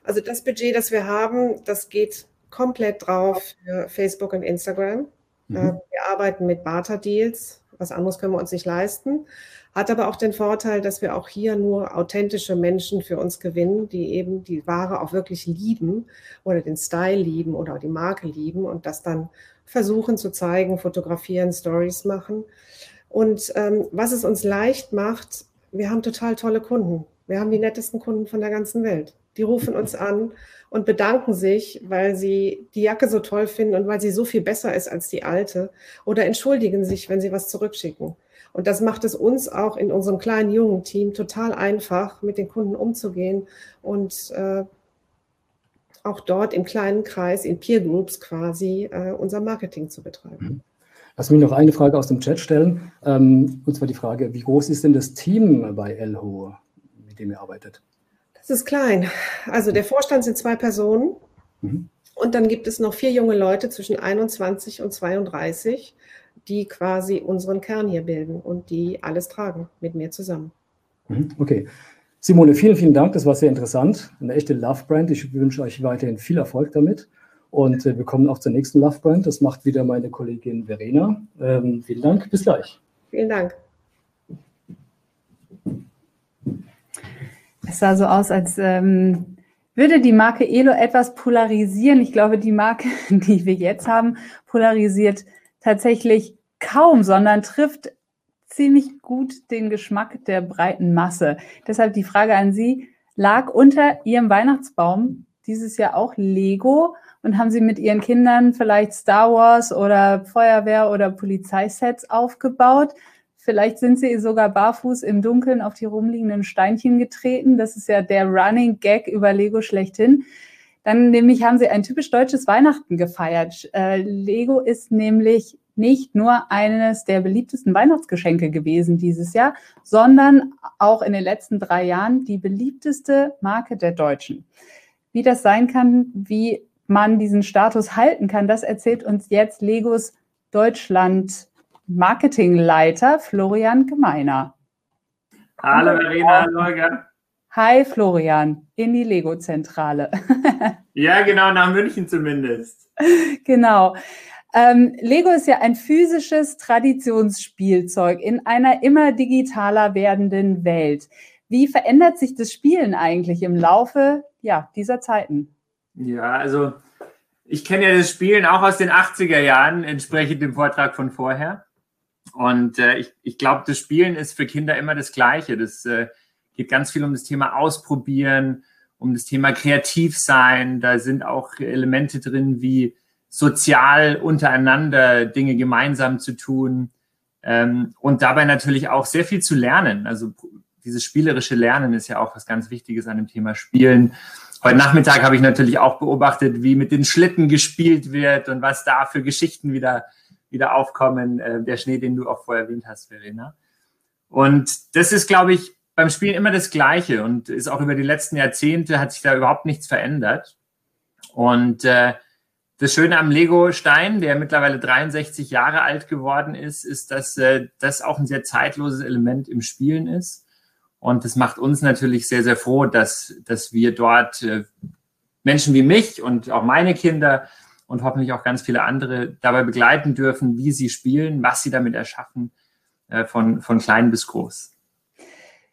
Also das Budget, das wir haben, das geht komplett drauf für Facebook und Instagram. Mhm. Äh, wir arbeiten mit Barter-Deals was anderes können wir uns nicht leisten. Hat aber auch den Vorteil, dass wir auch hier nur authentische Menschen für uns gewinnen, die eben die Ware auch wirklich lieben oder den Style lieben oder die Marke lieben und das dann versuchen zu zeigen, fotografieren, Stories machen. Und ähm, was es uns leicht macht, wir haben total tolle Kunden. Wir haben die nettesten Kunden von der ganzen Welt. Die rufen uns an und bedanken sich, weil sie die Jacke so toll finden und weil sie so viel besser ist als die alte oder entschuldigen sich, wenn sie was zurückschicken. Und das macht es uns auch in unserem kleinen jungen Team total einfach, mit den Kunden umzugehen und äh, auch dort im kleinen Kreis, in Peer Groups quasi, äh, unser Marketing zu betreiben. Mhm. Lass mich noch eine Frage aus dem Chat stellen. Ähm, und zwar die Frage, wie groß ist denn das Team bei Elho, mit dem ihr arbeitet? Das ist klein. Also der Vorstand sind zwei Personen. Mhm. Und dann gibt es noch vier junge Leute zwischen 21 und 32, die quasi unseren Kern hier bilden und die alles tragen mit mir zusammen. Mhm. Okay. Simone, vielen, vielen Dank. Das war sehr interessant. Eine echte Love-Brand. Ich wünsche euch weiterhin viel Erfolg damit. Und äh, wir kommen auch zur nächsten Love-Brand. Das macht wieder meine Kollegin Verena. Ähm, vielen Dank. Bis gleich. Vielen Dank. Es sah so aus, als ähm, würde die Marke Elo etwas polarisieren. Ich glaube, die Marke, die wir jetzt haben, polarisiert tatsächlich kaum, sondern trifft ziemlich gut den Geschmack der breiten Masse. Deshalb die Frage an Sie, lag unter Ihrem Weihnachtsbaum dieses Jahr auch Lego und haben Sie mit Ihren Kindern vielleicht Star Wars oder Feuerwehr oder Polizeisets aufgebaut? Vielleicht sind Sie sogar barfuß im Dunkeln auf die rumliegenden Steinchen getreten. Das ist ja der Running Gag über Lego schlechthin. Dann nämlich haben Sie ein typisch deutsches Weihnachten gefeiert. Äh, Lego ist nämlich nicht nur eines der beliebtesten Weihnachtsgeschenke gewesen dieses Jahr, sondern auch in den letzten drei Jahren die beliebteste Marke der Deutschen. Wie das sein kann, wie man diesen Status halten kann, das erzählt uns jetzt Legos Deutschland Marketingleiter Florian Gemeiner. Hallo Verena, hallo Hi Florian, in die Lego-Zentrale. ja, genau, nach München zumindest. Genau. Ähm, Lego ist ja ein physisches Traditionsspielzeug in einer immer digitaler werdenden Welt. Wie verändert sich das Spielen eigentlich im Laufe ja, dieser Zeiten? Ja, also ich kenne ja das Spielen auch aus den 80er Jahren, entsprechend dem Vortrag von vorher. Und äh, ich, ich glaube, das Spielen ist für Kinder immer das Gleiche. Das äh, geht ganz viel um das Thema Ausprobieren, um das Thema kreativ sein. Da sind auch Elemente drin wie sozial untereinander Dinge gemeinsam zu tun ähm, und dabei natürlich auch sehr viel zu lernen. Also dieses spielerische Lernen ist ja auch was ganz Wichtiges an dem Thema Spielen. Heute Nachmittag habe ich natürlich auch beobachtet, wie mit den Schlitten gespielt wird und was da für Geschichten wieder, wieder aufkommen. Äh, der Schnee, den du auch vorher erwähnt hast, Verena. Und das ist, glaube ich, beim Spielen immer das Gleiche und ist auch über die letzten Jahrzehnte hat sich da überhaupt nichts verändert. Und äh, das Schöne am Lego-Stein, der mittlerweile 63 Jahre alt geworden ist, ist, dass äh, das auch ein sehr zeitloses Element im Spielen ist. Und das macht uns natürlich sehr, sehr froh, dass, dass wir dort äh, Menschen wie mich und auch meine Kinder und hoffentlich auch ganz viele andere dabei begleiten dürfen, wie sie spielen, was sie damit erschaffen, äh, von, von klein bis groß.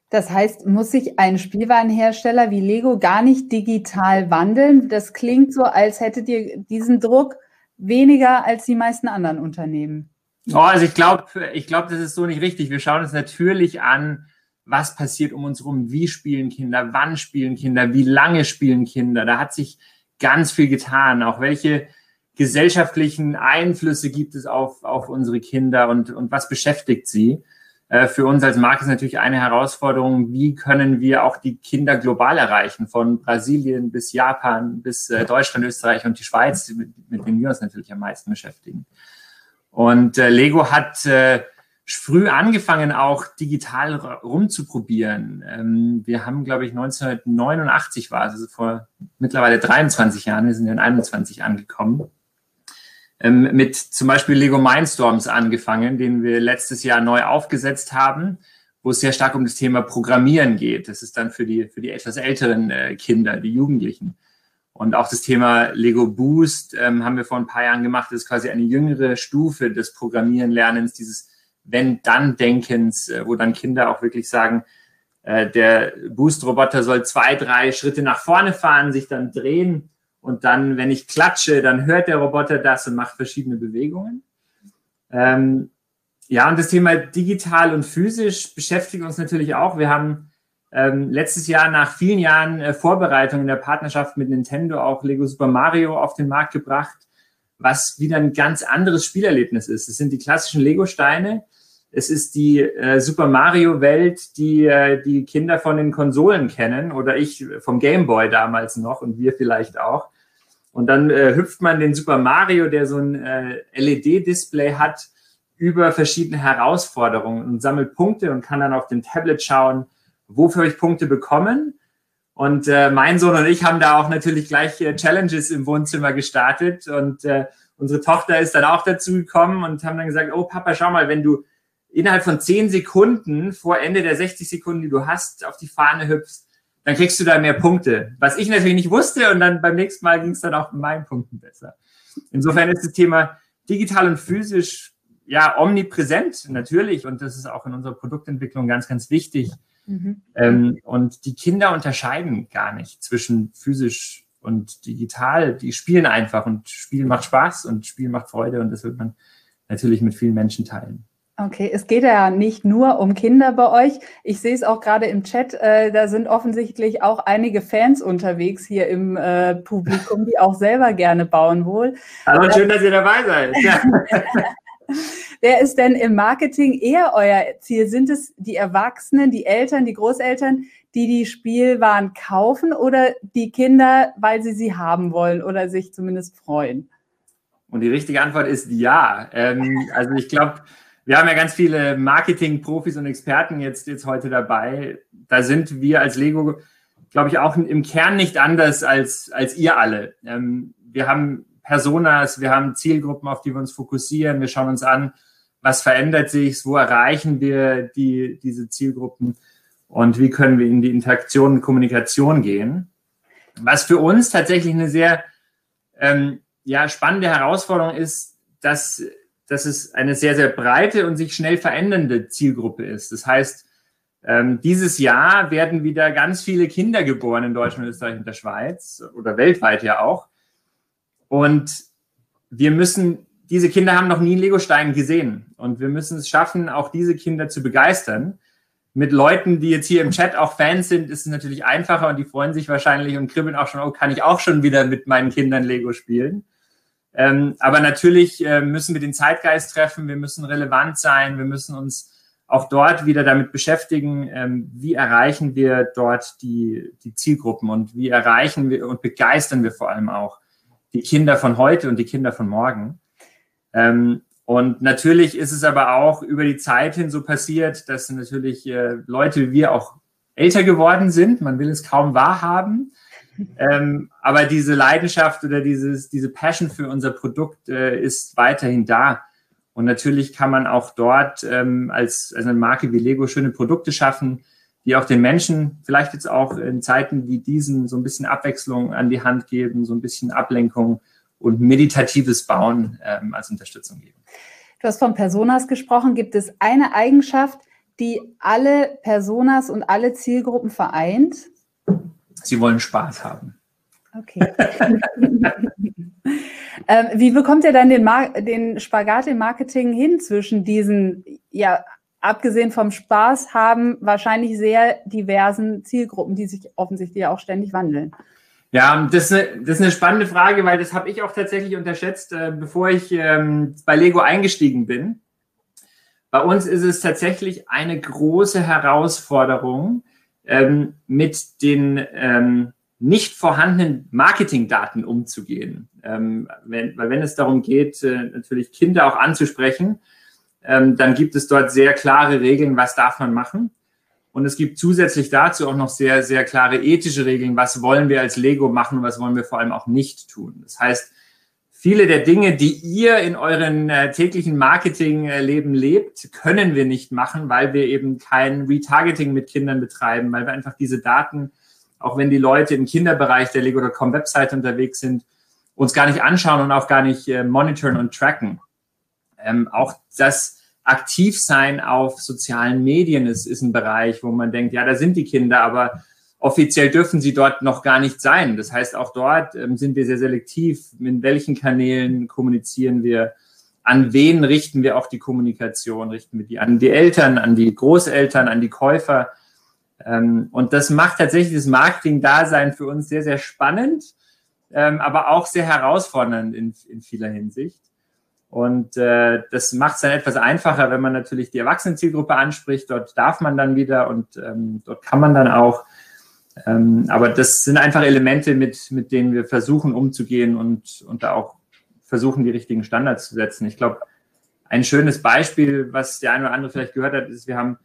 Das heißt, muss sich ein Spielwarenhersteller wie Lego gar nicht digital wandeln? Das klingt so, als hättet ihr diesen Druck weniger als die meisten anderen Unternehmen. Oh, also ich glaube, ich glaube, das ist so nicht richtig. Wir schauen uns natürlich an, was passiert um uns herum, wie spielen Kinder, wann spielen Kinder, wie lange spielen Kinder. Da hat sich ganz viel getan. Auch welche gesellschaftlichen Einflüsse gibt es auf, auf unsere Kinder und, und was beschäftigt sie? Äh, für uns als Marke ist natürlich eine Herausforderung, wie können wir auch die Kinder global erreichen, von Brasilien bis Japan, bis äh, Deutschland, Österreich und die Schweiz, mit, mit denen wir uns natürlich am meisten beschäftigen. Und äh, Lego hat äh, früh angefangen, auch digital rumzuprobieren. Ähm, wir haben, glaube ich, 1989 war es, also vor mittlerweile 23 Jahren, wir sind in 21 angekommen, ähm, mit zum Beispiel Lego Mindstorms angefangen, den wir letztes Jahr neu aufgesetzt haben, wo es sehr stark um das Thema Programmieren geht. Das ist dann für die, für die etwas älteren äh, Kinder, die Jugendlichen. Und auch das Thema Lego Boost ähm, haben wir vor ein paar Jahren gemacht. Das ist quasi eine jüngere Stufe des Programmierenlernens, dieses Wenn-Dann-Denkens, äh, wo dann Kinder auch wirklich sagen, äh, der Boost-Roboter soll zwei, drei Schritte nach vorne fahren, sich dann drehen und dann, wenn ich klatsche, dann hört der Roboter das und macht verschiedene Bewegungen. Ähm, ja, und das Thema digital und physisch beschäftigt uns natürlich auch. Wir haben äh, ähm, letztes Jahr nach vielen Jahren äh, Vorbereitung in der Partnerschaft mit Nintendo auch Lego Super Mario auf den Markt gebracht, was wieder ein ganz anderes Spielerlebnis ist. Es sind die klassischen Lego-Steine. Es ist die äh, Super Mario-Welt, die äh, die Kinder von den Konsolen kennen oder ich vom Game Boy damals noch und wir vielleicht auch. Und dann äh, hüpft man den Super Mario, der so ein äh, LED-Display hat, über verschiedene Herausforderungen und sammelt Punkte und kann dann auf dem Tablet schauen, wofür ich Punkte bekommen. Und äh, mein Sohn und ich haben da auch natürlich gleich äh, Challenges im Wohnzimmer gestartet. Und äh, unsere Tochter ist dann auch dazu gekommen und haben dann gesagt, oh Papa, schau mal, wenn du innerhalb von zehn Sekunden vor Ende der 60 Sekunden, die du hast, auf die Fahne hüpfst, dann kriegst du da mehr Punkte. Was ich natürlich nicht wusste und dann beim nächsten Mal ging es dann auch mit meinen Punkten besser. Insofern ist das Thema digital und physisch ja omnipräsent natürlich und das ist auch in unserer Produktentwicklung ganz, ganz wichtig. Mhm. Ähm, und die Kinder unterscheiden gar nicht zwischen physisch und digital. Die spielen einfach und Spielen macht Spaß und Spielen macht Freude und das wird man natürlich mit vielen Menschen teilen. Okay, es geht ja nicht nur um Kinder bei euch. Ich sehe es auch gerade im Chat, äh, da sind offensichtlich auch einige Fans unterwegs hier im äh, Publikum, die auch selber gerne bauen wohl. Hallo, schön, dass ihr dabei seid. Ja. Wer ist denn im Marketing eher euer Ziel? Sind es die Erwachsenen, die Eltern, die Großeltern, die die Spielwaren kaufen oder die Kinder, weil sie sie haben wollen oder sich zumindest freuen? Und die richtige Antwort ist ja. Ähm, also ich glaube, wir haben ja ganz viele Marketing-Profis und Experten jetzt, jetzt heute dabei. Da sind wir als Lego, glaube ich, auch im Kern nicht anders als, als ihr alle. Ähm, wir haben Personas, wir haben Zielgruppen, auf die wir uns fokussieren. Wir schauen uns an, was verändert sich, wo erreichen wir die, diese Zielgruppen und wie können wir in die Interaktion und Kommunikation gehen. Was für uns tatsächlich eine sehr ähm, ja, spannende Herausforderung ist, dass dass es eine sehr, sehr breite und sich schnell verändernde Zielgruppe ist. Das heißt, ähm, dieses Jahr werden wieder ganz viele Kinder geboren in Deutschland, Österreich und der Schweiz oder weltweit ja auch. Und wir müssen, diese Kinder haben noch nie einen Legostein gesehen. Und wir müssen es schaffen, auch diese Kinder zu begeistern. Mit Leuten, die jetzt hier im Chat auch Fans sind, ist es natürlich einfacher und die freuen sich wahrscheinlich und kribbeln auch schon, oh, kann ich auch schon wieder mit meinen Kindern Lego spielen. Ähm, aber natürlich äh, müssen wir den Zeitgeist treffen, wir müssen relevant sein, wir müssen uns auch dort wieder damit beschäftigen, ähm, wie erreichen wir dort die, die Zielgruppen und wie erreichen wir und begeistern wir vor allem auch die Kinder von heute und die Kinder von morgen. Ähm, und natürlich ist es aber auch über die Zeit hin so passiert, dass natürlich äh, Leute wie wir auch älter geworden sind. Man will es kaum wahrhaben. Ähm, aber diese Leidenschaft oder dieses, diese Passion für unser Produkt äh, ist weiterhin da. Und natürlich kann man auch dort ähm, als, als eine Marke wie Lego schöne Produkte schaffen, die auch den Menschen vielleicht jetzt auch in Zeiten wie diesen so ein bisschen Abwechslung an die Hand geben, so ein bisschen Ablenkung und meditatives Bauen ähm, als Unterstützung geben. Du hast von Personas gesprochen. Gibt es eine Eigenschaft, die alle Personas und alle Zielgruppen vereint? Sie wollen Spaß haben. Okay. ähm, wie bekommt ihr dann den, Mar den Spagat im Marketing hin zwischen diesen, ja, abgesehen vom Spaß haben, wahrscheinlich sehr diversen Zielgruppen, die sich offensichtlich auch ständig wandeln? Ja, das ist, eine, das ist eine spannende Frage, weil das habe ich auch tatsächlich unterschätzt, äh, bevor ich ähm, bei Lego eingestiegen bin. Bei uns ist es tatsächlich eine große Herausforderung, ähm, mit den ähm, nicht vorhandenen Marketingdaten umzugehen. Ähm, wenn, weil wenn es darum geht, äh, natürlich Kinder auch anzusprechen, ähm, dann gibt es dort sehr klare Regeln, was darf man machen. Und es gibt zusätzlich dazu auch noch sehr, sehr klare ethische Regeln, was wollen wir als Lego machen und was wollen wir vor allem auch nicht tun. Das heißt, viele der Dinge, die ihr in euren äh, täglichen Marketingleben lebt, können wir nicht machen, weil wir eben kein Retargeting mit Kindern betreiben, weil wir einfach diese Daten, auch wenn die Leute im Kinderbereich der Lego.com Webseite unterwegs sind, uns gar nicht anschauen und auch gar nicht äh, monitoren und tracken. Ähm, auch das Aktivsein auf sozialen Medien ist, ist ein Bereich, wo man denkt, ja, da sind die Kinder, aber Offiziell dürfen sie dort noch gar nicht sein. Das heißt, auch dort ähm, sind wir sehr selektiv. In welchen Kanälen kommunizieren wir? An wen richten wir auch die Kommunikation? Richten wir die an die Eltern, an die Großeltern, an die Käufer? Ähm, und das macht tatsächlich das Marketing-Dasein für uns sehr, sehr spannend, ähm, aber auch sehr herausfordernd in, in vieler Hinsicht. Und äh, das macht es dann etwas einfacher, wenn man natürlich die Erwachsenenzielgruppe anspricht. Dort darf man dann wieder und ähm, dort kann man dann auch. Ähm, aber das sind einfach Elemente, mit, mit denen wir versuchen umzugehen und, und da auch versuchen, die richtigen Standards zu setzen. Ich glaube, ein schönes Beispiel, was der eine oder andere vielleicht gehört hat, ist, wir haben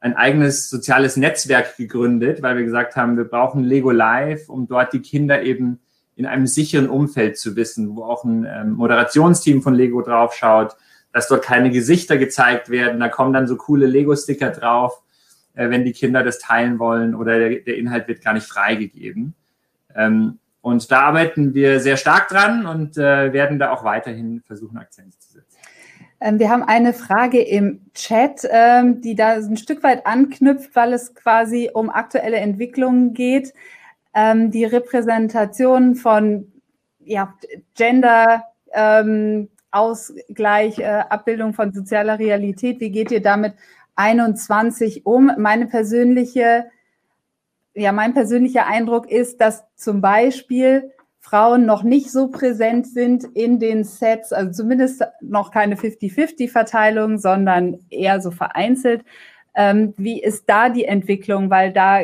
ein eigenes soziales Netzwerk gegründet, weil wir gesagt haben, wir brauchen Lego Live, um dort die Kinder eben in einem sicheren Umfeld zu wissen, wo auch ein ähm, Moderationsteam von Lego draufschaut, dass dort keine Gesichter gezeigt werden. Da kommen dann so coole Lego-Sticker drauf, äh, wenn die Kinder das teilen wollen oder der, der Inhalt wird gar nicht freigegeben. Ähm, und da arbeiten wir sehr stark dran und äh, werden da auch weiterhin versuchen, Akzente zu setzen. Ähm, wir haben eine Frage im Chat, ähm, die da ein Stück weit anknüpft, weil es quasi um aktuelle Entwicklungen geht. Ähm, die Repräsentation von ja, Gender, Ausgleich, äh, Abbildung von sozialer Realität. Wie geht ihr damit 21 um? Meine persönliche, ja, mein persönlicher Eindruck ist, dass zum Beispiel Frauen noch nicht so präsent sind in den Sets, also zumindest noch keine 50-50-Verteilung, sondern eher so vereinzelt. Ähm, wie ist da die Entwicklung? Weil da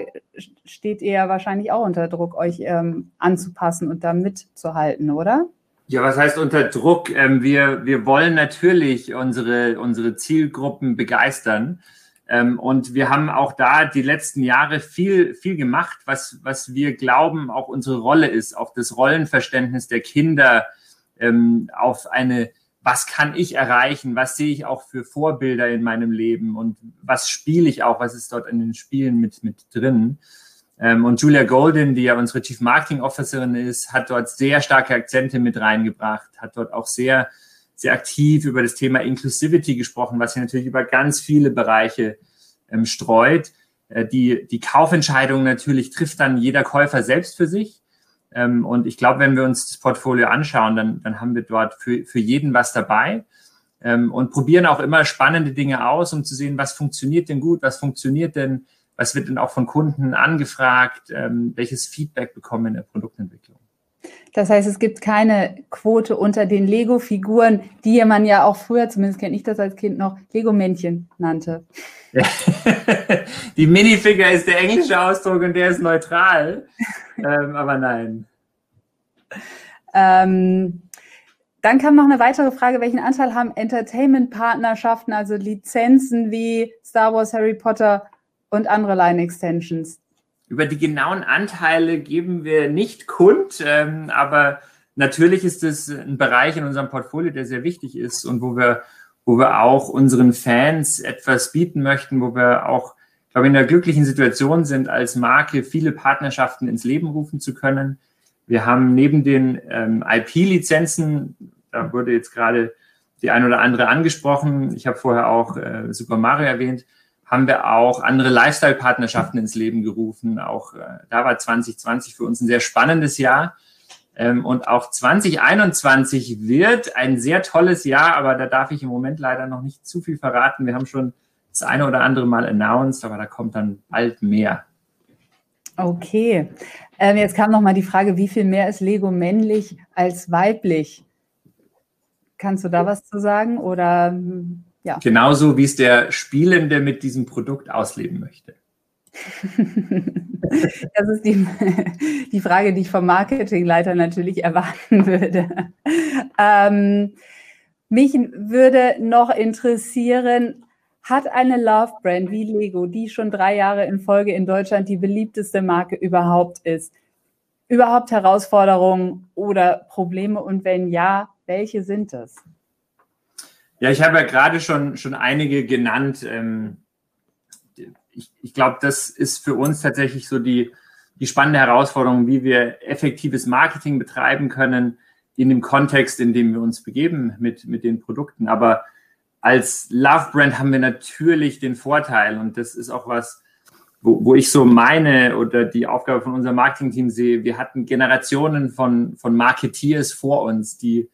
steht ihr ja wahrscheinlich auch unter Druck, euch ähm, anzupassen und da mitzuhalten, oder? Ja, was heißt unter Druck? Ähm, wir, wir wollen natürlich unsere, unsere Zielgruppen begeistern. Ähm, und wir haben auch da die letzten Jahre viel, viel gemacht, was, was wir glauben auch unsere Rolle ist, auf das Rollenverständnis der Kinder, ähm, auf eine, was kann ich erreichen, was sehe ich auch für Vorbilder in meinem Leben und was spiele ich auch, was ist dort in den Spielen mit, mit drin. Ähm, und Julia Golden, die ja unsere Chief Marketing Officerin ist, hat dort sehr starke Akzente mit reingebracht, hat dort auch sehr sehr aktiv über das Thema Inclusivity gesprochen, was sich natürlich über ganz viele Bereiche ähm, streut. Äh, die, die Kaufentscheidung natürlich trifft dann jeder Käufer selbst für sich. Ähm, und ich glaube, wenn wir uns das Portfolio anschauen, dann, dann haben wir dort für, für jeden was dabei ähm, und probieren auch immer spannende Dinge aus, um zu sehen, was funktioniert denn gut, was funktioniert denn, was wird denn auch von Kunden angefragt, ähm, welches Feedback bekommen wir in der Produktentwicklung. Das heißt, es gibt keine Quote unter den Lego-Figuren, die man ja auch früher, zumindest kenne ich das als Kind noch, Lego-Männchen nannte. die Minifigure ist der englische Ausdruck und der ist neutral. ähm, aber nein. Ähm, dann kam noch eine weitere Frage, welchen Anteil haben Entertainment-Partnerschaften, also Lizenzen wie Star Wars, Harry Potter und andere Line-Extensions? Über die genauen Anteile geben wir nicht kund, ähm, aber natürlich ist es ein Bereich in unserem Portfolio, der sehr wichtig ist und wo wir, wo wir auch unseren Fans etwas bieten möchten, wo wir auch, glaube ich, in der glücklichen Situation sind, als Marke viele Partnerschaften ins Leben rufen zu können. Wir haben neben den ähm, IP-Lizenzen, da wurde jetzt gerade die ein oder andere angesprochen, ich habe vorher auch äh, Super Mario erwähnt, haben wir auch andere Lifestyle-Partnerschaften ins Leben gerufen. Auch äh, da war 2020 für uns ein sehr spannendes Jahr. Ähm, und auch 2021 wird ein sehr tolles Jahr, aber da darf ich im Moment leider noch nicht zu viel verraten. Wir haben schon das eine oder andere Mal announced, aber da kommt dann bald mehr. Okay. Ähm, jetzt kam noch mal die Frage, wie viel mehr ist Lego männlich als weiblich? Kannst du da was zu sagen oder hm, ja. Genauso wie es der Spielende mit diesem Produkt ausleben möchte. das ist die, die Frage, die ich vom Marketingleiter natürlich erwarten würde. Ähm, mich würde noch interessieren, hat eine Love Brand wie Lego, die schon drei Jahre in Folge in Deutschland die beliebteste Marke überhaupt ist, überhaupt Herausforderungen oder Probleme? Und wenn ja, welche sind es? Ja, ich habe ja gerade schon, schon einige genannt. Ähm, ich ich glaube, das ist für uns tatsächlich so die, die spannende Herausforderung, wie wir effektives Marketing betreiben können in dem Kontext, in dem wir uns begeben mit, mit den Produkten. Aber als Love Brand haben wir natürlich den Vorteil und das ist auch was, wo, wo ich so meine oder die Aufgabe von unserem Marketing-Team sehe. Wir hatten Generationen von, von Marketeers vor uns, die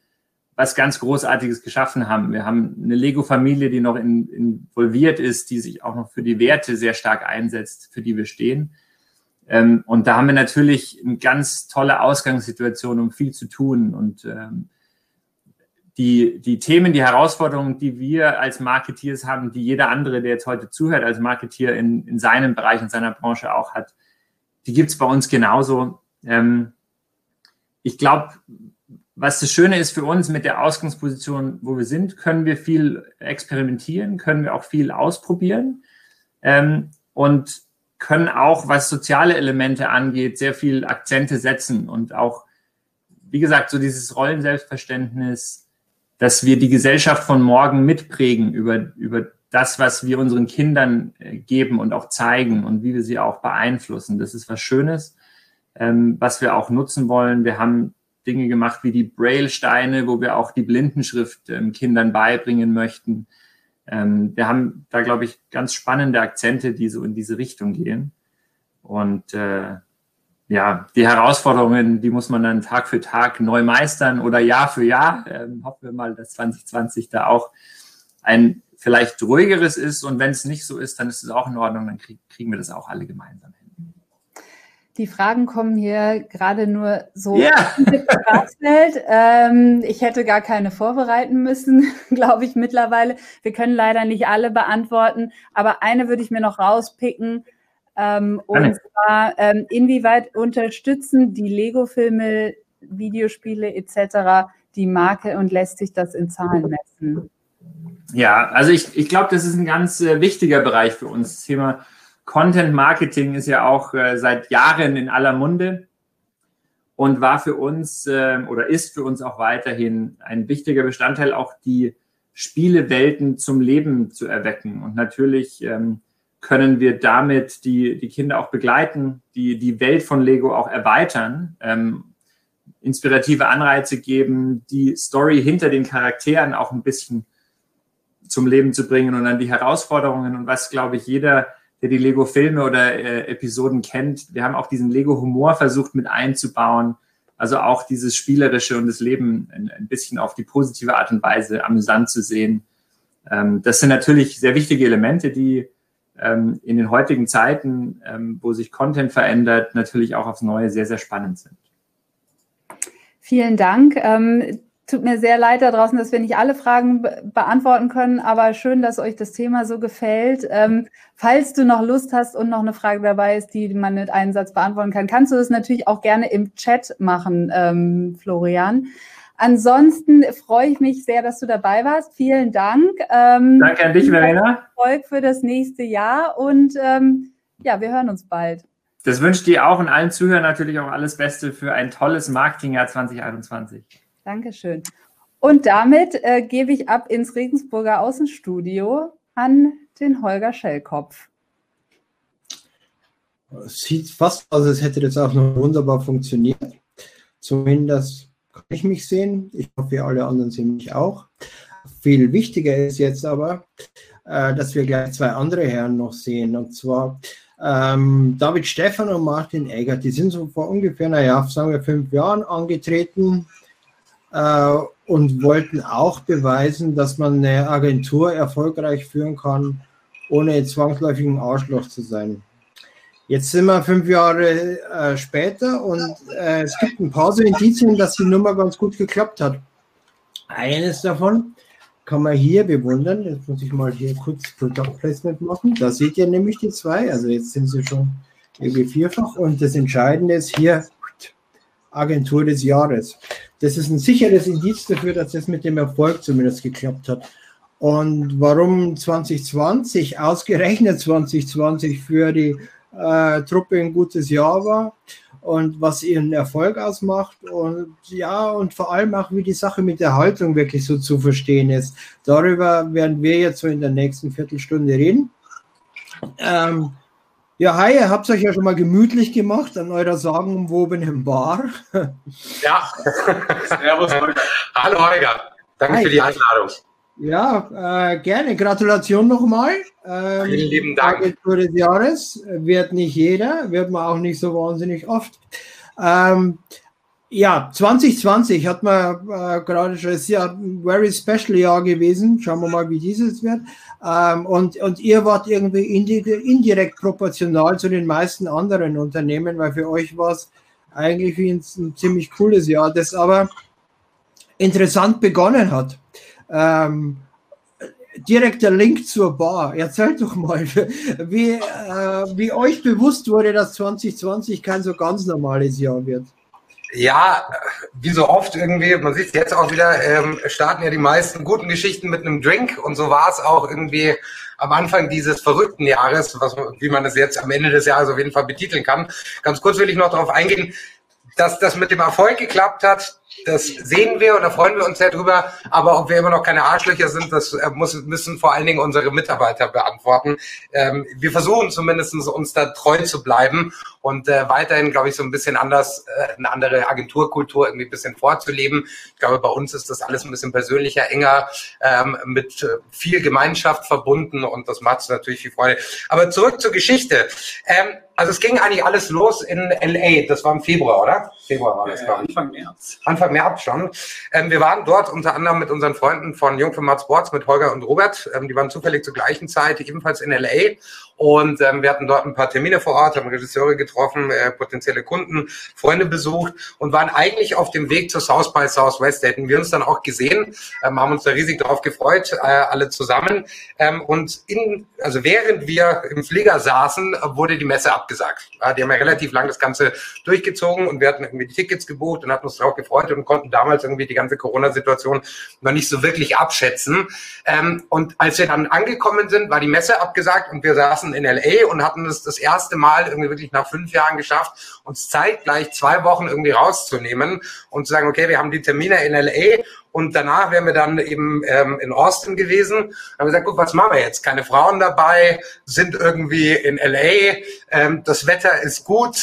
was ganz Großartiges geschaffen haben. Wir haben eine Lego-Familie, die noch in, involviert ist, die sich auch noch für die Werte sehr stark einsetzt, für die wir stehen. Ähm, und da haben wir natürlich eine ganz tolle Ausgangssituation, um viel zu tun. Und ähm, die, die Themen, die Herausforderungen, die wir als Marketeers haben, die jeder andere, der jetzt heute zuhört, als Marketeer in, in seinem Bereich, in seiner Branche auch hat, die gibt's bei uns genauso. Ähm, ich glaube, was das Schöne ist für uns mit der Ausgangsposition, wo wir sind, können wir viel experimentieren, können wir auch viel ausprobieren ähm, und können auch, was soziale Elemente angeht, sehr viel Akzente setzen und auch, wie gesagt, so dieses Rollenselbstverständnis, dass wir die Gesellschaft von morgen mitprägen über, über das, was wir unseren Kindern äh, geben und auch zeigen und wie wir sie auch beeinflussen. Das ist was Schönes, ähm, was wir auch nutzen wollen. Wir haben Dinge gemacht wie die Braille-Steine, wo wir auch die Blindenschrift ähm, Kindern beibringen möchten. Ähm, wir haben da, glaube ich, ganz spannende Akzente, die so in diese Richtung gehen. Und äh, ja, die Herausforderungen, die muss man dann Tag für Tag neu meistern oder Jahr für Jahr. Ähm, hoffen wir mal, dass 2020 da auch ein vielleicht ruhigeres ist. Und wenn es nicht so ist, dann ist es auch in Ordnung. Dann krieg, kriegen wir das auch alle gemeinsam. Die Fragen kommen hier gerade nur so yeah. ähm, ich hätte gar keine vorbereiten müssen, glaube ich mittlerweile. Wir können leider nicht alle beantworten, aber eine würde ich mir noch rauspicken. Ähm, und zwar, ähm, inwieweit unterstützen die Lego-Filme, Videospiele etc. die Marke und lässt sich das in Zahlen messen? Ja, also ich, ich glaube, das ist ein ganz äh, wichtiger Bereich für uns. Das Thema Content Marketing ist ja auch äh, seit Jahren in aller Munde und war für uns äh, oder ist für uns auch weiterhin ein wichtiger Bestandteil, auch die Spielewelten zum Leben zu erwecken. Und natürlich ähm, können wir damit die, die Kinder auch begleiten, die, die Welt von Lego auch erweitern, ähm, inspirative Anreize geben, die Story hinter den Charakteren auch ein bisschen zum Leben zu bringen und dann die Herausforderungen und was, glaube ich, jeder der die Lego-Filme oder äh, Episoden kennt. Wir haben auch diesen Lego-Humor versucht mit einzubauen. Also auch dieses Spielerische und das Leben ein, ein bisschen auf die positive Art und Weise amüsant zu sehen. Ähm, das sind natürlich sehr wichtige Elemente, die ähm, in den heutigen Zeiten, ähm, wo sich Content verändert, natürlich auch aufs Neue sehr, sehr spannend sind. Vielen Dank. Ähm, Tut mir sehr leid da draußen, dass wir nicht alle Fragen be beantworten können, aber schön, dass euch das Thema so gefällt. Ähm, falls du noch Lust hast und noch eine Frage dabei ist, die man mit einem Satz beantworten kann, kannst du das natürlich auch gerne im Chat machen, ähm, Florian. Ansonsten freue ich mich sehr, dass du dabei warst. Vielen Dank. Ähm, Danke an dich, Verena. Erfolg für das nächste Jahr und ähm, ja, wir hören uns bald. Das wünsche dir auch und allen Zuhörern natürlich auch alles Beste für ein tolles Marketingjahr 2021. Dankeschön. Und damit äh, gebe ich ab ins Regensburger Außenstudio an den Holger Schellkopf. Sieht fast aus, als hätte das auch noch wunderbar funktioniert. Zumindest kann ich mich sehen. Ich hoffe, alle anderen sehen mich auch. Viel wichtiger ist jetzt aber, äh, dass wir gleich zwei andere Herren noch sehen. Und zwar ähm, David Stefan und Martin Egger. Die sind so vor ungefähr, naja, sagen wir fünf Jahren angetreten äh, und wollten auch beweisen, dass man eine Agentur erfolgreich führen kann, ohne zwangsläufig ein Arschloch zu sein. Jetzt sind wir fünf Jahre äh, später und äh, es gibt ein paar so Indizien, dass die Nummer ganz gut geklappt hat. Eines davon kann man hier bewundern. Jetzt muss ich mal hier kurz Product Placement machen. Da seht ihr nämlich die zwei. Also jetzt sind sie schon irgendwie vierfach. Und das Entscheidende ist hier Agentur des Jahres. Das ist ein sicheres Indiz dafür, dass das mit dem Erfolg zumindest geklappt hat. Und warum 2020, ausgerechnet 2020 für die äh, Truppe ein gutes Jahr war und was ihren Erfolg ausmacht und ja, und vor allem auch, wie die Sache mit der Haltung wirklich so zu verstehen ist. Darüber werden wir jetzt so in der nächsten Viertelstunde reden. Ähm, ja, hi, ihr habt euch ja schon mal gemütlich gemacht an eurer sagenumwobenen Bar. Ja, servus. Hallo Holger, danke hi. für die Einladung. Ja, äh, gerne. Gratulation nochmal. Ähm, Vielen lieben Dank. Agentur des Jahres wird nicht jeder, wird man auch nicht so wahnsinnig oft. Ähm, Ja, 2020 hat man äh, gerade schon, ist ja ein very special Jahr gewesen. Schauen wir mal, wie dieses wird. Ähm, und, und ihr wart irgendwie indirekt proportional zu den meisten anderen Unternehmen, weil für euch war es eigentlich ein, ziemlich cooles Jahr, das aber interessant begonnen hat. Ähm, direkter Link zur Bar. Erzählt doch mal, wie, äh, wie euch bewusst wurde, dass 2020 kein so ganz normales Jahr wird. Ja, wie so oft irgendwie, man sieht es jetzt auch wieder, ähm, starten ja die meisten guten Geschichten mit einem Drink und so war es auch irgendwie am Anfang dieses verrückten Jahres, was, wie man es jetzt am Ende des Jahres auf jeden Fall betiteln kann. Ganz kurz will ich noch darauf eingehen, dass das mit dem Erfolg geklappt hat, das sehen wir und da freuen wir uns sehr drüber. Aber ob wir immer noch keine Arschlöcher sind, das äh, muss, müssen vor allen Dingen unsere Mitarbeiter beantworten. Ähm, wir versuchen zumindest uns da treu zu bleiben und äh, weiterhin, glaube ich, so ein bisschen anders, äh, eine andere Agenturkultur irgendwie ein bisschen vorzuleben. Ich glaube, bei uns ist das alles ein bisschen persönlicher, enger, ähm, mit äh, viel Gemeinschaft verbunden und das macht natürlich viel Freude. Aber zurück zur Geschichte. Ähm, also es ging eigentlich alles los in LA. Das war im Februar, oder? Februar war das, glaube ich. Anfang März. Anfang März schon. Ähm, wir waren dort unter anderem mit unseren Freunden von Jungfirma Sports, mit Holger und Robert. Ähm, die waren zufällig zur gleichen Zeit ebenfalls in LA. Und ähm, wir hatten dort ein paar Termine vor Ort, haben Regisseure getroffen, äh, potenzielle Kunden, Freunde besucht und waren eigentlich auf dem Weg zur South by Southwest. Da hätten wir uns dann auch gesehen, ähm, haben uns da riesig darauf gefreut, äh, alle zusammen. Ähm, und in, also während wir im Flieger saßen, wurde die Messe abgesagt. Ja, die haben ja relativ lang das Ganze durchgezogen und wir hatten irgendwie die Tickets gebucht und hatten uns darauf gefreut und konnten damals irgendwie die ganze Corona-Situation noch nicht so wirklich abschätzen. Ähm, und als wir dann angekommen sind, war die Messe abgesagt und wir saßen in LA und hatten es das erste Mal irgendwie wirklich nach fünf Jahren geschafft, uns zeitgleich zwei Wochen irgendwie rauszunehmen und zu sagen, okay, wir haben die Termine in LA und danach wären wir dann eben ähm, in Austin gewesen. Dann haben wir gesagt, gut, was machen wir jetzt? Keine Frauen dabei, sind irgendwie in LA, ähm, das Wetter ist gut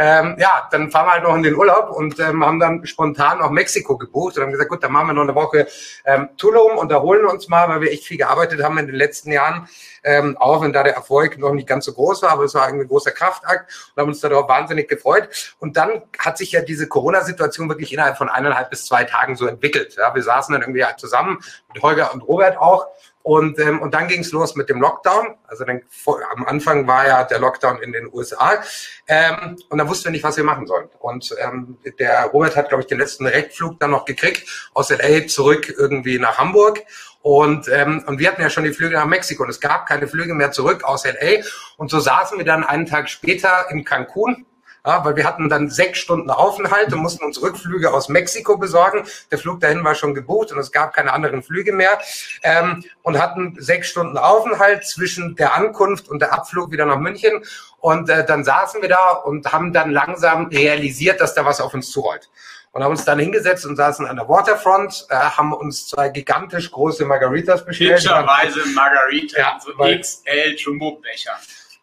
ähm, ja, dann fahren wir halt noch in den Urlaub und ähm, haben dann spontan auch Mexiko gebucht und haben gesagt, gut, dann machen wir noch eine Woche ähm, Tulum und erholen uns mal, weil wir echt viel gearbeitet haben in den letzten Jahren, ähm, auch wenn da der Erfolg noch nicht ganz so groß war, aber es war ein großer Kraftakt und haben uns darauf wahnsinnig gefreut. Und dann hat sich ja diese Corona-Situation wirklich innerhalb von eineinhalb bis zwei Tagen so entwickelt. Ja, wir saßen dann irgendwie halt zusammen mit Holger und Robert auch und, ähm, und dann ging es los mit dem Lockdown. Also dann, vor, am Anfang war ja der Lockdown in den USA. Ähm, und dann wussten wir nicht, was wir machen sollen. Und ähm, der Robert hat, glaube ich, den letzten Direktflug dann noch gekriegt, aus LA zurück irgendwie nach Hamburg. Und, ähm, und wir hatten ja schon die Flüge nach Mexiko und es gab keine Flüge mehr zurück aus LA. Und so saßen wir dann einen Tag später in Cancun ja, weil wir hatten dann sechs Stunden Aufenthalt und mussten uns Rückflüge aus Mexiko besorgen. Der Flug dahin war schon gebucht und es gab keine anderen Flüge mehr ähm, und hatten sechs Stunden Aufenthalt zwischen der Ankunft und der Abflug wieder nach München. Und äh, dann saßen wir da und haben dann langsam realisiert, dass da was auf uns zurollt und haben uns dann hingesetzt und saßen an der Waterfront, äh, haben uns zwei gigantisch große Margaritas bestellt. Pitcherweise Margarita, ja, so XL Jumbo-Becher.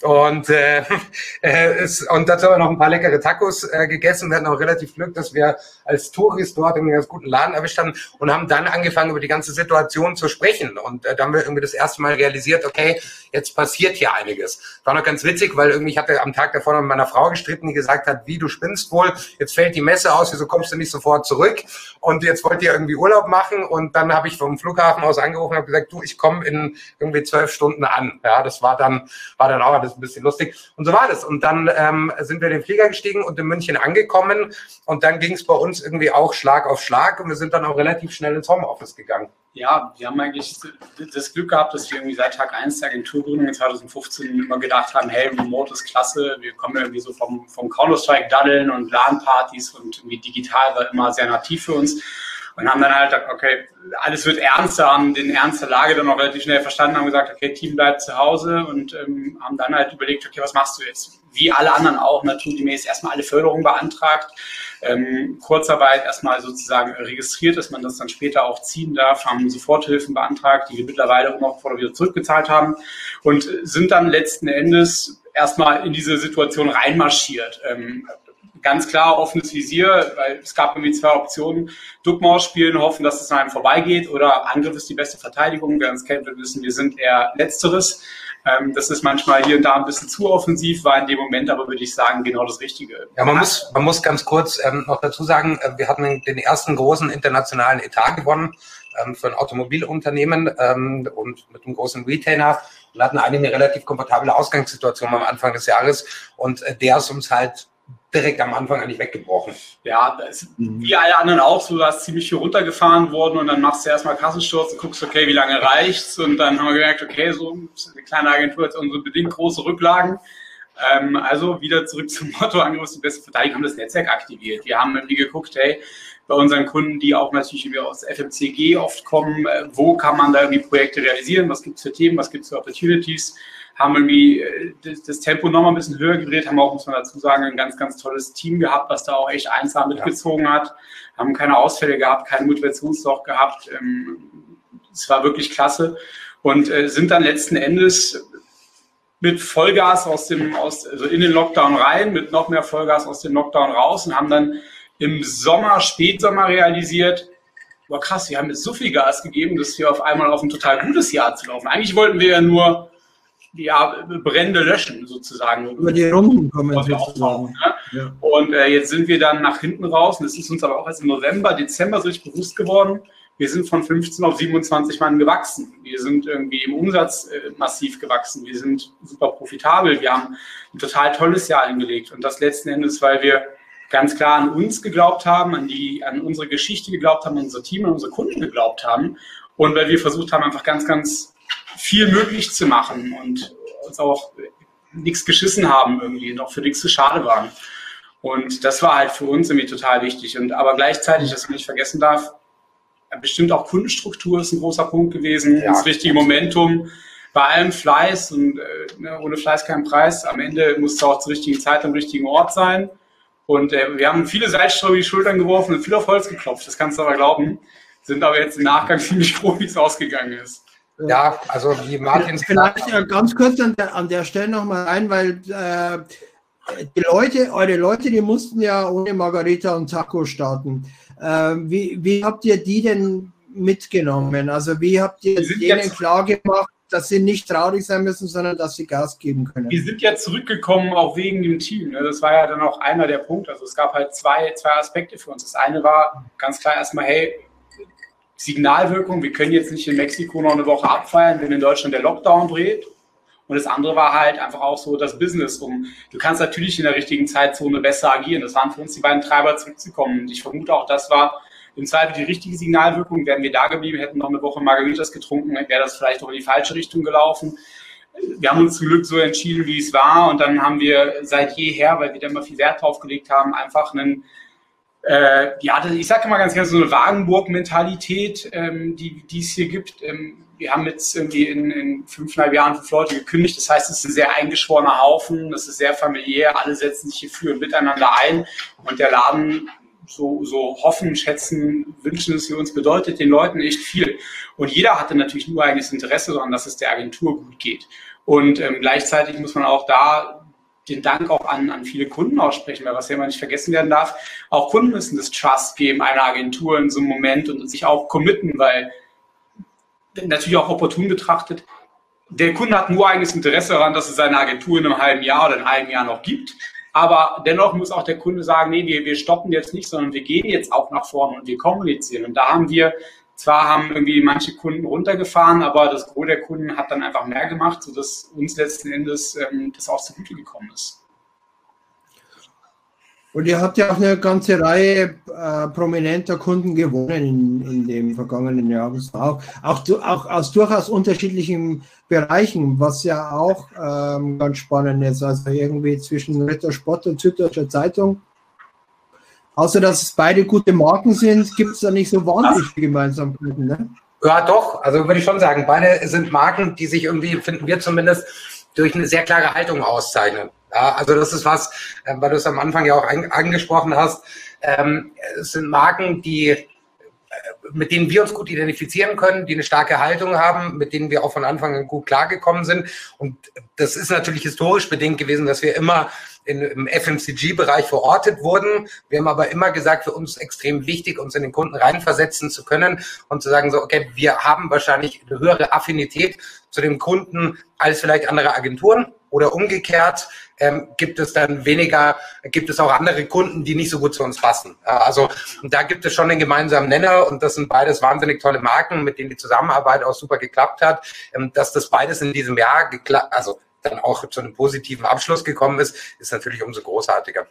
Und, äh, äh, es, und dazu haben wir noch ein paar leckere Tacos äh, gegessen. Wir hatten auch relativ Glück, dass wir als Tourist dort einen ganz guten Laden erwischt haben und haben dann angefangen, über die ganze Situation zu sprechen. Und äh, dann haben wir irgendwie das erste Mal realisiert, okay, jetzt passiert hier einiges. War noch ganz witzig, weil irgendwie ich hatte am Tag davor noch mit meiner Frau gestritten, die gesagt hat, wie du spinnst wohl, jetzt fällt die Messe aus, wieso kommst du nicht sofort zurück? Und jetzt wollt ihr irgendwie Urlaub machen. Und dann habe ich vom Flughafen aus angerufen und gesagt, du, ich komme in irgendwie zwölf Stunden an. Ja, das war dann, war dann auch das ein bisschen lustig. Und so war das. Und dann ähm, sind wir in den Flieger gestiegen und in München angekommen. Und dann ging es bei uns irgendwie auch Schlag auf Schlag. Und wir sind dann auch relativ schnell ins Homeoffice gegangen. Ja, wir haben eigentlich das Glück gehabt, dass wir irgendwie seit Tag 1 der Agenturgründung in 2015 immer gedacht haben, hey, Remote ist klasse, wir kommen irgendwie so vom, vom Counter-Strike daddeln und LAN-Partys und irgendwie digital war immer sehr nativ für uns und haben dann halt, okay, alles wird ernster, haben den Ernst der Lage dann auch relativ schnell verstanden, haben gesagt, okay, Team bleibt zu Hause und ähm, haben dann halt überlegt, okay, was machst du jetzt? Wie alle anderen auch, naturgemäß erstmal alle Förderungen beantragt, ähm, Kurzarbeit erstmal sozusagen registriert, dass man das dann später auch ziehen darf, haben Soforthilfen beantragt, die wir mittlerweile immer vor wieder zurückgezahlt haben und sind dann letzten Endes erstmal in diese Situation reinmarschiert. Ähm, ganz klar offenes Visier, weil es gab irgendwie zwei Optionen. Duckmaus spielen, hoffen, dass es an einem vorbeigeht oder Angriff ist die beste Verteidigung. Wer uns kennt, wir wissen, wir sind eher Letzteres. Ähm, das ist manchmal hier und da ein bisschen zu offensiv, war in dem Moment aber, würde ich sagen, genau das Richtige. Ja, man muss, man muss ganz kurz ähm, noch dazu sagen, äh, wir hatten den ersten großen internationalen Etat gewonnen ähm, für ein Automobilunternehmen ähm, und mit einem großen Retailer und hatten eigentlich eine relativ komfortable Ausgangssituation am Anfang des Jahres und äh, der ist uns halt direkt am Anfang eigentlich weggebrochen. Ja, wie alle anderen auch, so da ist ziemlich viel runtergefahren worden und dann machst du erstmal Kassensturz und guckst, okay, wie lange reicht's? Und dann haben wir gemerkt, okay, so eine kleine Agentur hat unsere bedingt große Rücklagen. Ähm, also wieder zurück zum Motto, Angriff ist die beste Verteidigung, haben das Netzwerk aktiviert. Wir haben irgendwie geguckt, hey, bei unseren Kunden, die auch natürlich irgendwie aus FMCG oft kommen, äh, wo kann man da irgendwie Projekte realisieren, was gibt's für Themen, was gibt's für Opportunities, haben irgendwie äh, das, das Tempo nochmal ein bisschen höher gedreht, haben auch, muss man dazu sagen, ein ganz, ganz tolles Team gehabt, was da auch echt einsam mitgezogen hat, haben keine Ausfälle gehabt, keinen Motivationsloch gehabt. Ähm, es war wirklich klasse und äh, sind dann letzten Endes mit Vollgas aus dem, aus, also in den Lockdown rein, mit noch mehr Vollgas aus dem Lockdown raus und haben dann im Sommer, Spätsommer realisiert, boah krass, wir haben jetzt so viel Gas gegeben, dass wir auf einmal auf ein total gutes Jahr zu laufen. Eigentlich wollten wir ja nur ja, Brände löschen, sozusagen. Über die Runden kommen sozusagen. Ne? Ja. Und äh, jetzt sind wir dann nach hinten raus, und das ist uns aber auch erst im November, Dezember so richtig bewusst geworden. Wir sind von 15 auf 27 Mann gewachsen. Wir sind irgendwie im Umsatz äh, massiv gewachsen. Wir sind super profitabel. Wir haben ein total tolles Jahr hingelegt. Und das letzten Endes, weil wir ganz klar an uns geglaubt haben, an, die, an unsere Geschichte geglaubt haben, an unser Team, an unsere Kunden geglaubt haben. Und weil wir versucht haben, einfach ganz, ganz viel möglich zu machen und uns auch nichts geschissen haben irgendwie und auch für nichts zu schade waren. Und das war halt für uns irgendwie total wichtig. Und aber gleichzeitig, dass man nicht vergessen darf, bestimmt auch Kundenstruktur ist ein großer Punkt gewesen, ja, das richtige Momentum. Bei allem Fleiß und äh, ne, ohne Fleiß kein Preis. Am Ende muss es auch zur richtigen Zeit am richtigen Ort sein. Und äh, wir haben viele Seilströme in die Schultern geworfen und viel auf Holz geklopft. Das kannst du aber glauben. Sind aber jetzt im Nachgang ziemlich froh, wie es ausgegangen ist. Ja, also wie Martin Vielleicht ja ganz kurz an der, an der Stelle nochmal ein, weil äh, die Leute, eure Leute, die mussten ja ohne Margarita und Taco starten. Äh, wie, wie habt ihr die denn mitgenommen? Also wie habt ihr denen klar gemacht, dass sie nicht traurig sein müssen, sondern dass sie Gas geben können? Wir sind ja zurückgekommen, auch wegen dem Team. Ne? Das war ja dann auch einer der Punkte. Also es gab halt zwei, zwei Aspekte für uns. Das eine war ganz klar erstmal, hey, Signalwirkung, wir können jetzt nicht in Mexiko noch eine Woche abfeiern, wenn in Deutschland der Lockdown dreht. Und das andere war halt einfach auch so das Business um. Du kannst natürlich in der richtigen Zeitzone besser agieren. Das waren für uns die beiden Treiber zurückzukommen. Und ich vermute auch, das war im Zweifel die richtige Signalwirkung. Wären wir da geblieben, hätten noch eine Woche Margaritas getrunken, wäre das vielleicht auch in die falsche Richtung gelaufen. Wir haben uns zum Glück so entschieden, wie es war. Und dann haben wir seit jeher, weil wir da immer viel Wert drauf gelegt haben, einfach einen äh, ja, ich sage immer ganz gerne so eine Wagenburg-Mentalität, ähm, die, die es hier gibt. Ähm, wir haben jetzt irgendwie in, in fünfeinhalb Jahren fünf Leute gekündigt. Das heißt, es ist ein sehr eingeschworener Haufen, das ist sehr familiär, alle setzen sich hier für und miteinander ein. Und der Laden, so, so hoffen, schätzen, wünschen es für uns, bedeutet den Leuten echt viel. Und jeder hatte natürlich nur eigenes Interesse daran, dass es der Agentur gut geht. Und ähm, gleichzeitig muss man auch da den Dank auch an, an viele Kunden aussprechen, weil was ja immer nicht vergessen werden darf, auch Kunden müssen das Trust geben einer Agentur in so einem Moment und sich auch committen, weil natürlich auch opportun betrachtet, der Kunde hat nur eigenes Interesse daran, dass es seine Agentur in einem halben Jahr oder in einem Jahr noch gibt. Aber dennoch muss auch der Kunde sagen, nee, wir, wir stoppen jetzt nicht, sondern wir gehen jetzt auch nach vorne und wir kommunizieren. Und da haben wir zwar haben irgendwie manche Kunden runtergefahren, aber das Gros der Kunden hat dann einfach mehr gemacht, sodass uns letzten Endes ähm, das auch zugute gekommen ist. Und ihr habt ja auch eine ganze Reihe äh, prominenter Kunden gewonnen in, in dem vergangenen Jahr. Auch, auch, auch aus durchaus unterschiedlichen Bereichen, was ja auch ähm, ganz spannend ist. Also irgendwie zwischen Ritter Sport und Süddeutscher Zeitung Außer dass es beide gute Marken sind, gibt es da nicht so wahnsinnig viele Gemeinsamkeiten. Ne? Ja, doch. Also würde ich schon sagen, beide sind Marken, die sich irgendwie, finden wir zumindest, durch eine sehr klare Haltung auszeichnen. Ja, also das ist was, äh, weil du es am Anfang ja auch angesprochen hast. Ähm, es sind Marken, die äh, mit denen wir uns gut identifizieren können, die eine starke Haltung haben, mit denen wir auch von Anfang an gut klargekommen sind. Und das ist natürlich historisch bedingt gewesen, dass wir immer in, im FMCG-Bereich verortet wurden. Wir haben aber immer gesagt, für uns extrem wichtig, uns in den Kunden reinversetzen zu können und zu sagen, so, okay, wir haben wahrscheinlich eine höhere Affinität zu dem Kunden als vielleicht andere Agenturen oder umgekehrt ähm, gibt es dann weniger, gibt es auch andere Kunden, die nicht so gut zu uns passen. also da gibt es schon einen gemeinsamen Nenner und das sind beides wahnsinnig tolle Marken, mit denen die Zusammenarbeit auch super geklappt hat. Ähm, dass das beides in diesem Jahr geklappt, also dann auch zu einem positiven Abschluss gekommen ist, ist natürlich umso großartiger.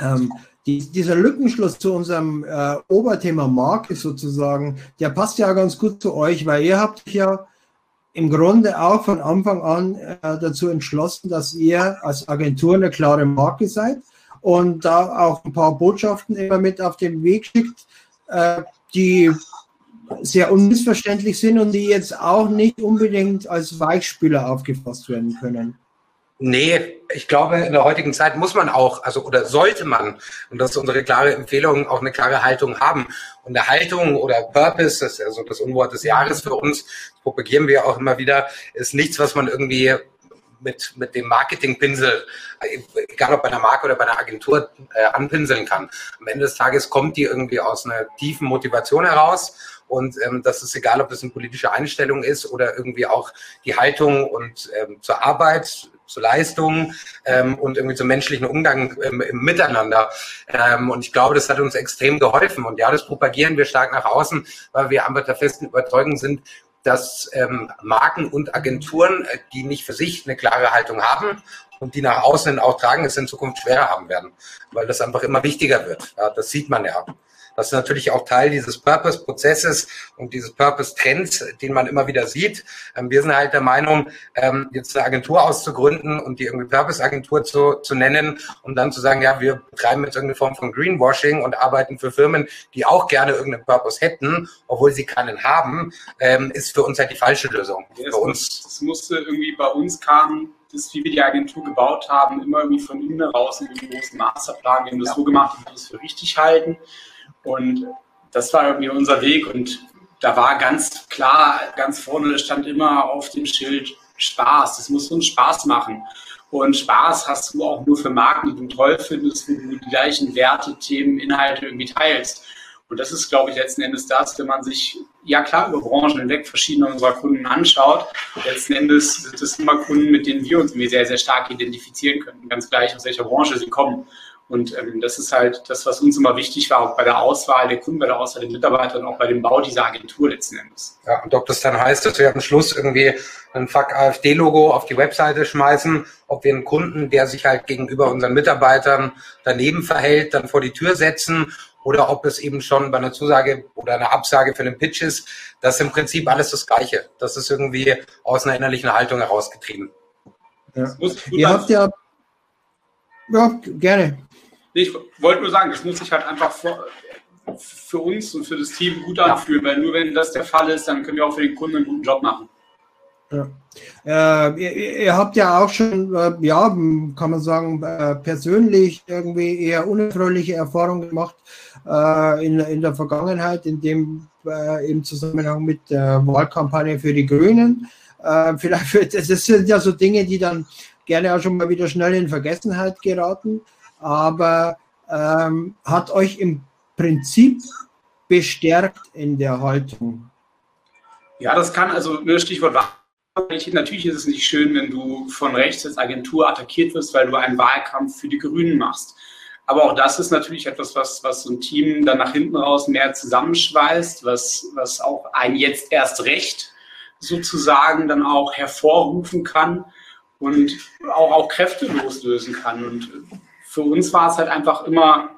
Ähm, die, dieser Lückenschluss zu unserem äh, Oberthema Marke sozusagen, der passt ja ganz gut zu euch, weil ihr habt ja im Grunde auch von Anfang an äh, dazu entschlossen, dass ihr als Agentur eine klare Marke seid und da auch ein paar Botschaften immer mit auf den Weg schickt, äh, die sehr unmissverständlich sind und die jetzt auch nicht unbedingt als Weichspüler aufgefasst werden können. Nee, ich glaube, in der heutigen Zeit muss man auch, also oder sollte man, und das ist unsere klare Empfehlung, auch eine klare Haltung haben. Und eine Haltung oder Purpose, das ist ja so das Unwort des Jahres für uns, propagieren wir auch immer wieder, ist nichts, was man irgendwie mit, mit dem Marketingpinsel, egal ob bei einer Marke oder bei einer Agentur, äh, anpinseln kann. Am Ende des Tages kommt die irgendwie aus einer tiefen Motivation heraus und ähm, das ist egal, ob das eine politische Einstellung ist oder irgendwie auch die Haltung und ähm, zur Arbeit, zur Leistung ähm, und irgendwie zum menschlichen Umgang ähm, im Miteinander. Ähm, und ich glaube, das hat uns extrem geholfen. Und ja, das propagieren wir stark nach außen, weil wir einfach der festen Überzeugung sind, dass ähm, Marken und Agenturen, äh, die nicht für sich eine klare Haltung haben und die nach außen auch tragen, es in Zukunft schwerer haben werden, weil das einfach immer wichtiger wird. Ja, das sieht man ja. Das ist natürlich auch Teil dieses Purpose-Prozesses und dieses Purpose-Trends, den man immer wieder sieht. Ähm, wir sind halt der Meinung, ähm, jetzt eine Agentur auszugründen und die irgendwie Purpose-Agentur zu, zu nennen, um dann zu sagen, ja, wir betreiben jetzt irgendeine Form von Greenwashing und arbeiten für Firmen, die auch gerne irgendeinen Purpose hätten, obwohl sie keinen haben, ähm, ist für uns halt die falsche Lösung. Ja, das, muss, das musste irgendwie bei uns kam, das, wie wir die Agentur gebaut haben, immer irgendwie von innen heraus in den großen Masterplan. Wir haben das ja. so gemacht, wie wir es für richtig halten. Und das war irgendwie unser Weg und da war ganz klar, ganz vorne stand immer auf dem Schild Spaß. Das muss uns Spaß machen. Und Spaß hast du auch nur für Marken, die du toll findest, wo du die gleichen Werte, Themen, Inhalte irgendwie teilst. Und das ist, glaube ich, letzten Endes das, wenn man sich, ja klar, über Branchen hinweg verschiedene unserer Kunden anschaut. Letzten Endes sind es immer Kunden, mit denen wir uns irgendwie sehr, sehr stark identifizieren können, ganz gleich, aus welcher Branche sie kommen. Und ähm, das ist halt das, was uns immer wichtig war, auch bei der Auswahl der Kunden, bei der Auswahl der Mitarbeiter und auch bei dem Bau dieser Agentur letzten Endes. Ja, und ob das dann heißt, dass wir am Schluss irgendwie ein Fuck AfD-Logo auf die Webseite schmeißen, ob wir einen Kunden, der sich halt gegenüber unseren Mitarbeitern daneben verhält, dann vor die Tür setzen oder ob es eben schon bei einer Zusage oder einer Absage für einen Pitch ist, das ist im Prinzip alles das Gleiche. Das ist irgendwie aus einer innerlichen Haltung herausgetrieben. Ja. Ihr habt ja, ja, gerne. Ich wollte nur sagen, das muss sich halt einfach für, für uns und für das Team gut anfühlen, weil nur wenn das der Fall ist, dann können wir auch für den Kunden einen guten Job machen. Ja. Äh, ihr, ihr, habt ja auch schon, äh, ja, kann man sagen, äh, persönlich irgendwie eher unerfreuliche Erfahrungen gemacht äh, in, in der Vergangenheit, in dem äh, im Zusammenhang mit der Wahlkampagne für die Grünen. Äh, vielleicht, das sind ja so Dinge, die dann gerne auch schon mal wieder schnell in Vergessenheit geraten aber ähm, hat euch im Prinzip bestärkt in der Haltung. Ja, das kann, also ne, Stichwort Natürlich ist es nicht schön, wenn du von rechts als Agentur attackiert wirst, weil du einen Wahlkampf für die Grünen machst. Aber auch das ist natürlich etwas, was, was so ein Team dann nach hinten raus mehr zusammenschweißt, was, was auch ein jetzt erst recht sozusagen dann auch hervorrufen kann und auch, auch Kräfte loslösen kann. Und für uns war es halt einfach immer,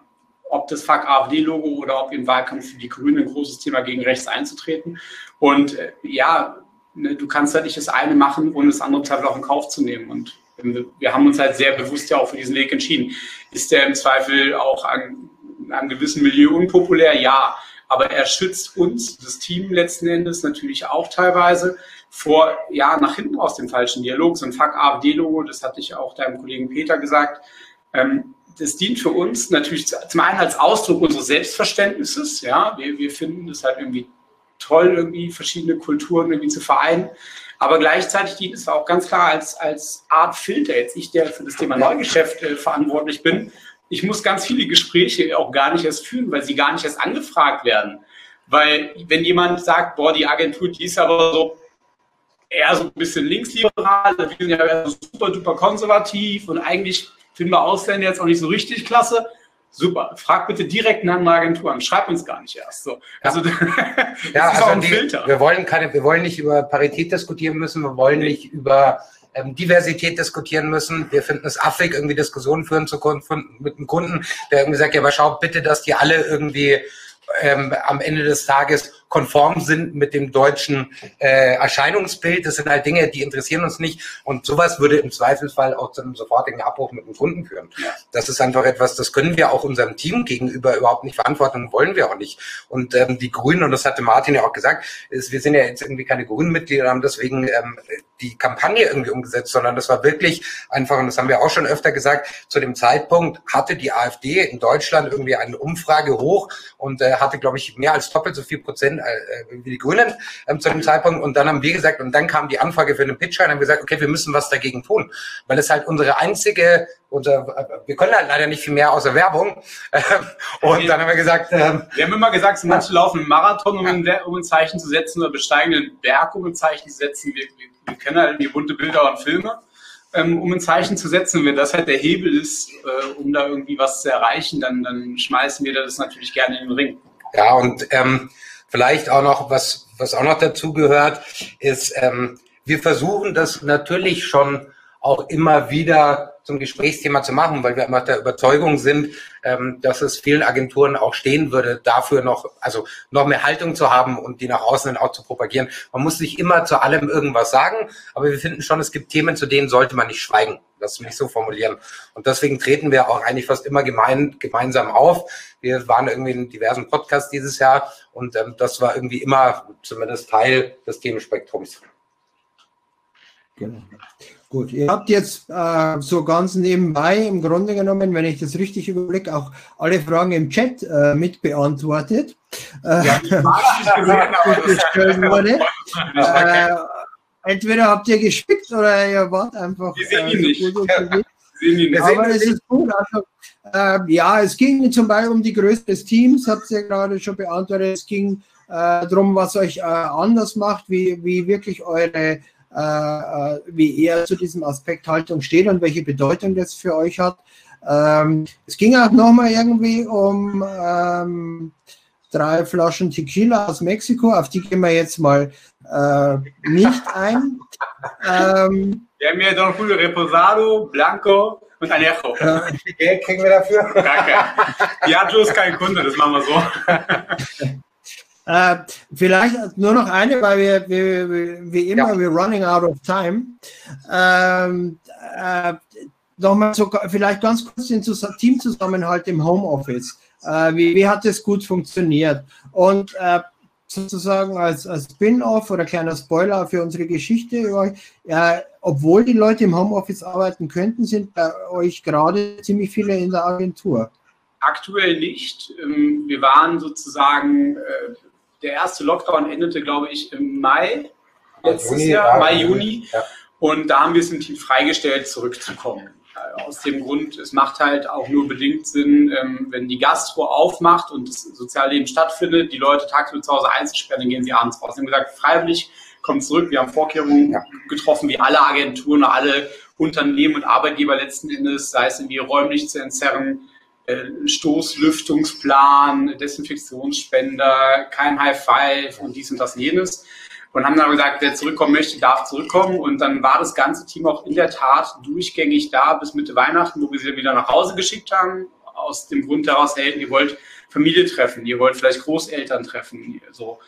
ob das Fuck AfD-Logo oder ob im Wahlkampf für die Grünen ein großes Thema gegen rechts einzutreten. Und äh, ja, ne, du kannst halt nicht das eine machen, ohne das andere Teil auch in Kauf zu nehmen. Und wir, haben uns halt sehr bewusst ja auch für diesen Weg entschieden. Ist der im Zweifel auch an, in einem gewissen Milieu unpopulär? Ja. Aber er schützt uns, das Team letzten Endes natürlich auch teilweise vor, ja, nach hinten aus dem falschen Dialog. So ein Fuck AfD-Logo, das hatte ich auch deinem Kollegen Peter gesagt, das dient für uns natürlich zum einen als Ausdruck unseres Selbstverständnisses. Ja, wir, wir finden es halt irgendwie toll, irgendwie verschiedene Kulturen irgendwie zu vereinen. Aber gleichzeitig dient es auch ganz klar als, als Art Filter. Jetzt ich, der für das Thema Neugeschäft äh, verantwortlich bin, ich muss ganz viele Gespräche auch gar nicht erst führen, weil sie gar nicht erst angefragt werden. Weil wenn jemand sagt, boah, die Agentur, die ist aber so eher so ein bisschen linksliberal, wir sind ja super duper konservativ und eigentlich finden wir Ausländer jetzt auch nicht so richtig klasse. Super. Frag bitte direkt eine andere Agentur an. Schreib uns gar nicht erst. So. Also, das ja, ist also auch ein die, Filter. Wir wollen, keine, wir wollen nicht über Parität diskutieren müssen. Wir wollen nicht über ähm, Diversität diskutieren müssen. Wir finden es affig, irgendwie Diskussionen führen zu mit einem Kunden, der irgendwie sagt, ja, aber schau bitte, dass die alle irgendwie ähm, am Ende des Tages konform sind mit dem deutschen äh, Erscheinungsbild. Das sind halt Dinge, die interessieren uns nicht. Und sowas würde im Zweifelsfall auch zu einem sofortigen Abbruch mit dem Kunden führen. Das ist einfach etwas, das können wir auch unserem Team gegenüber überhaupt nicht verantworten und wollen wir auch nicht. Und ähm, die Grünen, und das hatte Martin ja auch gesagt, ist, wir sind ja jetzt irgendwie keine grünen Mitglieder, haben deswegen ähm, die Kampagne irgendwie umgesetzt, sondern das war wirklich einfach, und das haben wir auch schon öfter gesagt, zu dem Zeitpunkt hatte die AfD in Deutschland irgendwie eine Umfrage hoch und äh, hatte, glaube ich, mehr als doppelt so viel Prozent Grünen, äh, wie die Grünen ähm, zu dem Zeitpunkt. Und dann haben wir gesagt, und dann kam die Anfrage für den Pitch rein, haben gesagt, okay, wir müssen was dagegen tun, weil es halt unsere einzige, unser, wir können halt leider nicht viel mehr außer Werbung. und dann haben wir gesagt, ähm, wir haben immer gesagt, manche laufen einen Marathon, um ein, um ein Zeichen zu setzen, oder besteigen einen Berg, um ein Zeichen zu setzen. Wir, wir, wir kennen halt die bunte Bilder und Filme ähm, um ein Zeichen zu setzen. Wenn das halt der Hebel ist, äh, um da irgendwie was zu erreichen, dann, dann schmeißen wir das natürlich gerne in den Ring. Ja, und ähm, Vielleicht auch noch, was, was auch noch dazu gehört, ist, ähm, wir versuchen das natürlich schon auch immer wieder zum Gesprächsthema zu machen, weil wir immer der Überzeugung sind, ähm, dass es vielen Agenturen auch stehen würde, dafür noch, also noch mehr Haltung zu haben und die nach außen dann auch zu propagieren. Man muss nicht immer zu allem irgendwas sagen, aber wir finden schon, es gibt Themen, zu denen sollte man nicht schweigen. Lass mich so formulieren. Und deswegen treten wir auch eigentlich fast immer gemein, gemeinsam auf. Wir waren irgendwie in diversen Podcasts dieses Jahr und ähm, das war irgendwie immer zumindest Teil des Themenspektrums. Genau. Gut, ihr habt jetzt äh, so ganz nebenbei im Grunde genommen, wenn ich das richtig überblicke, auch alle Fragen im Chat äh, mit beantwortet. Äh, ja, wurde. Äh, entweder habt ihr gespickt oder ihr wart einfach. Wir sehen ihn nicht. Aber es ist gut. Also, äh, ja, es ging zum Beispiel um die Größe des Teams, habt ihr gerade schon beantwortet. Es ging äh, darum, was euch äh, anders macht, wie, wie wirklich eure äh, äh, wie er zu diesem Aspekt Haltung steht und welche Bedeutung das für euch hat. Ähm, es ging auch nochmal irgendwie um ähm, drei Flaschen Tequila aus Mexiko, auf die gehen wir jetzt mal äh, nicht ein. Ähm, wir haben ja Julio Reposado, Blanco und Anejo. Wie Geld kriegen wir dafür? Danke. Diageo ist kein Kunde, das machen wir so. Äh, vielleicht nur noch eine, weil wir, wir wie immer, ja. we're running out of time. Ähm, äh, Nochmal so, vielleicht ganz kurz den Teamzusammenhalt im Homeoffice. Äh, wie, wie hat das gut funktioniert? Und äh, sozusagen als, als Spin-off oder kleiner Spoiler für unsere Geschichte über äh, obwohl die Leute im Homeoffice arbeiten könnten, sind bei euch gerade ziemlich viele in der Agentur. Aktuell nicht. Ähm, wir waren sozusagen äh, der erste Lockdown endete, glaube ich, im Mai letztes Juni, Jahr, ja, Mai, Juni. Ja. Und da haben wir es im Team freigestellt, zurückzukommen. Aus dem Grund, es macht halt auch nur bedingt Sinn, ähm, wenn die Gastro aufmacht und das Sozialleben stattfindet, die Leute tagsüber zu Hause einzusperren, dann gehen sie abends raus. Wir haben gesagt, freiwillig kommt zurück. Wir haben Vorkehrungen ja. getroffen, wie alle Agenturen, alle Unternehmen und Arbeitgeber letzten Endes, sei es irgendwie räumlich zu entzerren, äh, Stoßlüftungsplan, Desinfektionsspender, kein High Five und dies und das und jenes. Und haben dann gesagt, wer zurückkommen möchte, darf zurückkommen. Und dann war das ganze Team auch in der Tat durchgängig da bis Mitte Weihnachten, wo wir sie wieder nach Hause geschickt haben. Aus dem Grund daraus, hey, ihr wollt Familie treffen, ihr wollt vielleicht Großeltern treffen. So.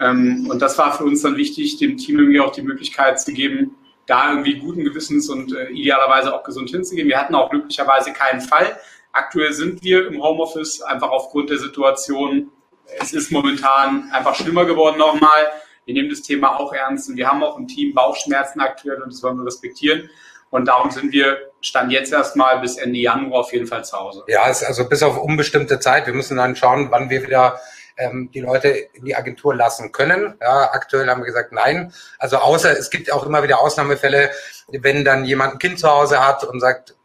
Ähm, und das war für uns dann wichtig, dem Team irgendwie auch die Möglichkeit zu geben, da irgendwie guten Gewissens und äh, idealerweise auch gesund hinzugehen. Wir hatten auch glücklicherweise keinen Fall. Aktuell sind wir im Homeoffice einfach aufgrund der Situation. Es ist momentan einfach schlimmer geworden nochmal. Wir nehmen das Thema auch ernst und wir haben auch im Team Bauchschmerzen aktuell und das wollen wir respektieren. Und darum sind wir Stand jetzt erstmal bis Ende Januar auf jeden Fall zu Hause. Ja, also bis auf unbestimmte Zeit. Wir müssen dann schauen, wann wir wieder ähm, die Leute in die Agentur lassen können. Ja, aktuell haben wir gesagt, nein. Also außer es gibt auch immer wieder Ausnahmefälle, wenn dann jemand ein Kind zu Hause hat und sagt,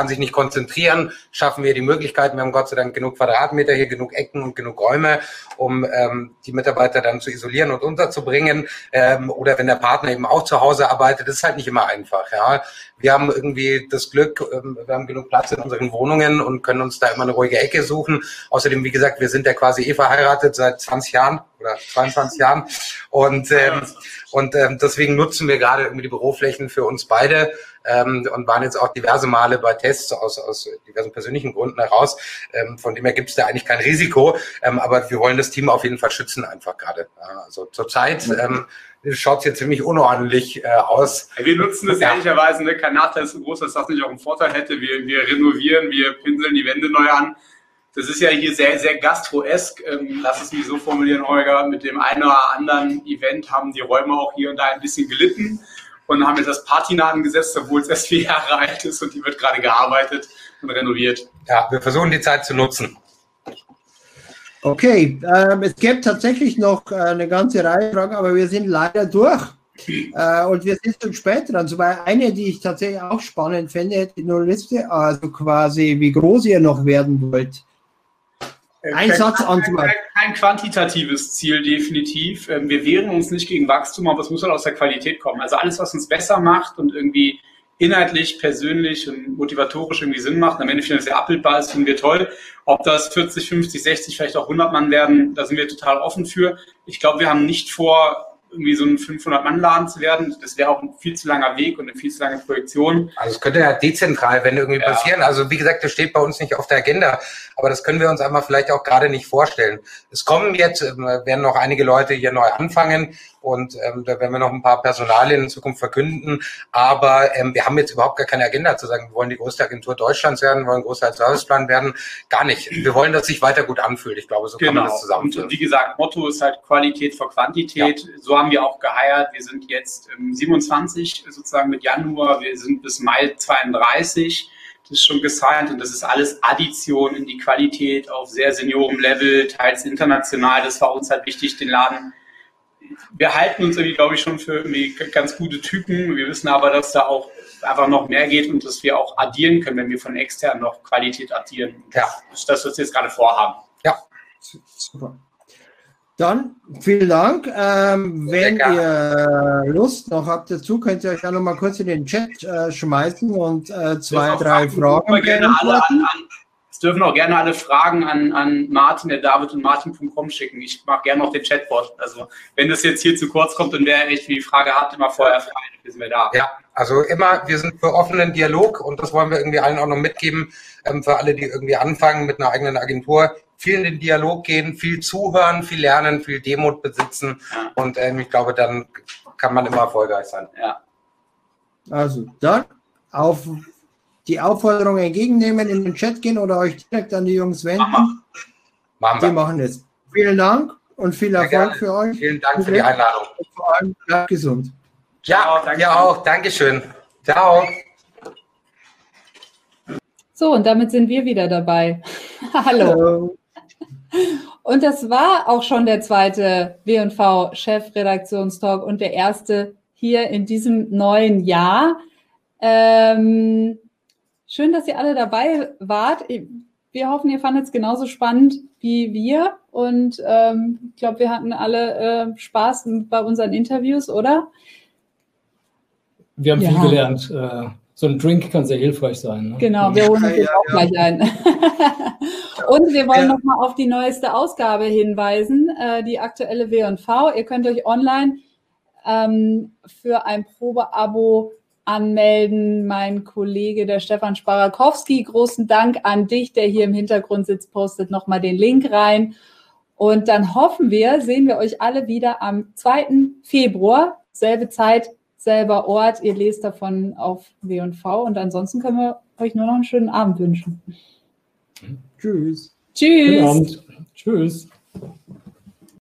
kann sich nicht konzentrieren, schaffen wir die Möglichkeit. Wir haben Gott sei Dank genug Quadratmeter hier, genug Ecken und genug Räume, um ähm, die Mitarbeiter dann zu isolieren und unterzubringen. Ähm, oder wenn der Partner eben auch zu Hause arbeitet, ist halt nicht immer einfach. Ja, wir haben irgendwie das Glück, ähm, wir haben genug Platz in unseren Wohnungen und können uns da immer eine ruhige Ecke suchen. Außerdem, wie gesagt, wir sind ja quasi eh verheiratet seit 20 Jahren oder 22 Jahren und ähm, und ähm, deswegen nutzen wir gerade irgendwie die Büroflächen für uns beide ähm, und waren jetzt auch diverse Male bei Tests aus, aus diversen persönlichen Gründen heraus. Ähm, von dem her gibt es da eigentlich kein Risiko, ähm, aber wir wollen das Team auf jeden Fall schützen einfach gerade. Also zurzeit ähm, schaut es hier ziemlich unordentlich äh, aus. Wir nutzen das ja. ehrlicherweise, ne? kein Nachteil ist so groß, dass das nicht auch einen Vorteil hätte. Wir, wir renovieren, wir pinseln die Wände neu an. Das ist ja hier sehr, sehr gastroesk. Ähm, lass es mich so formulieren, Holger. Mit dem einen oder anderen Event haben die Räume auch hier und da ein bisschen gelitten und haben jetzt das Patina angesetzt, obwohl es erst vier Jahre alt ist und die wird gerade gearbeitet und renoviert. Ja, wir versuchen die Zeit zu nutzen. Okay, ähm, es gibt tatsächlich noch äh, eine ganze Reihe Fragen, aber wir sind leider durch. Äh, und wir sind schon später dran. So war eine, die ich tatsächlich auch spannend finde, hätte nur Liste, also quasi, wie groß ihr noch werden wollt. Äh, Ein Satz Antwort. Kein quantitatives Ziel, definitiv. Ähm, wir wehren uns nicht gegen Wachstum, aber es muss halt aus der Qualität kommen. Also alles, was uns besser macht und irgendwie inhaltlich, persönlich und motivatorisch irgendwie Sinn macht, am Ende finanziell abbildbar ist, finden wir toll. Ob das 40, 50, 60, vielleicht auch 100 Mann werden, da sind wir total offen für. Ich glaube, wir haben nicht vor, irgendwie so ein 500-Mann-Laden zu werden. Das wäre auch ein viel zu langer Weg und eine viel zu lange Projektion. Also es könnte ja dezentral, wenn irgendwie ja. passieren. Also wie gesagt, das steht bei uns nicht auf der Agenda, aber das können wir uns einmal vielleicht auch gerade nicht vorstellen. Es kommen jetzt, äh, werden noch einige Leute hier neu anfangen und ähm, da werden wir noch ein paar Personalien in Zukunft verkünden. Aber ähm, wir haben jetzt überhaupt gar keine Agenda zu sagen, wir wollen die größte Agentur Deutschlands werden, wollen großer Serviceplan werden. Gar nicht. Wir wollen, dass sich weiter gut anfühlt. Ich glaube, so genau. kann man genau. das zusammenführen. Und wie gesagt, Motto ist halt Qualität vor Quantität. Ja. So haben wir auch geheiert. Wir sind jetzt ähm, 27 sozusagen mit Januar. Wir sind bis Mai 32 das ist schon gesigned und das ist alles Addition in die Qualität auf sehr seniorem Level, teils international. Das war uns halt wichtig, den Laden wir halten uns irgendwie, glaube ich, schon für irgendwie ganz gute Typen. Wir wissen aber, dass da auch einfach noch mehr geht und dass wir auch addieren können, wenn wir von extern noch Qualität addieren. Ja. Das ist das, was wir jetzt gerade vorhaben. Ja, super. Dann vielen Dank. Ähm, wenn ihr Lust noch habt dazu, könnt ihr euch ja noch mal kurz in den Chat äh, schmeißen und äh, zwei, drei Fragen, Fragen gerne alle an, an, dürfen auch gerne alle Fragen an, an Martin, der David und Martin.com schicken. Ich mache gerne noch den Chatbot. Also wenn das jetzt hier zu kurz kommt und wer echt die Frage hat, immer vorher fragen, dann sind wir da. Ja, also immer, wir sind für offenen Dialog und das wollen wir irgendwie allen auch noch mitgeben, ähm, für alle, die irgendwie anfangen mit einer eigenen Agentur. Viel in den Dialog gehen, viel zuhören, viel lernen, viel Demut besitzen ja. und ähm, ich glaube, dann kann man immer erfolgreich sein. Ja. Also dann auf die Aufforderung entgegennehmen, in den Chat gehen oder euch direkt an die Jungs wenden. Machen wir. Die machen es. Vielen Dank und viel Erfolg für euch. Vielen Dank für die Einladung. Und vor allem bleibt gesund. Ja, Ciao, ja auch. Dankeschön. Ciao. So, und damit sind wir wieder dabei. Hallo. Hallo. Und das war auch schon der zweite W&V-Chefredaktionstalk und der erste hier in diesem neuen Jahr. Ähm, Schön, dass ihr alle dabei wart. Wir hoffen, ihr fandet es genauso spannend wie wir. Und ähm, ich glaube, wir hatten alle äh, Spaß bei unseren Interviews, oder? Wir haben ja. viel gelernt. Äh, so ein Drink kann sehr hilfreich sein. Ne? Genau, wir holen uns ja, ja, auch gleich ein. Und wir wollen nochmal auf die neueste Ausgabe hinweisen, äh, die aktuelle W&V. Ihr könnt euch online ähm, für ein Probeabo anmelden. Mein Kollege, der Stefan Sparakowski, großen Dank an dich, der hier im Hintergrund sitzt, postet nochmal den Link rein. Und dann hoffen wir, sehen wir euch alle wieder am 2. Februar, selbe Zeit, selber Ort. Ihr lest davon auf W&V und ansonsten können wir euch nur noch einen schönen Abend wünschen. Tschüss. Tschüss. Guten Abend. Tschüss.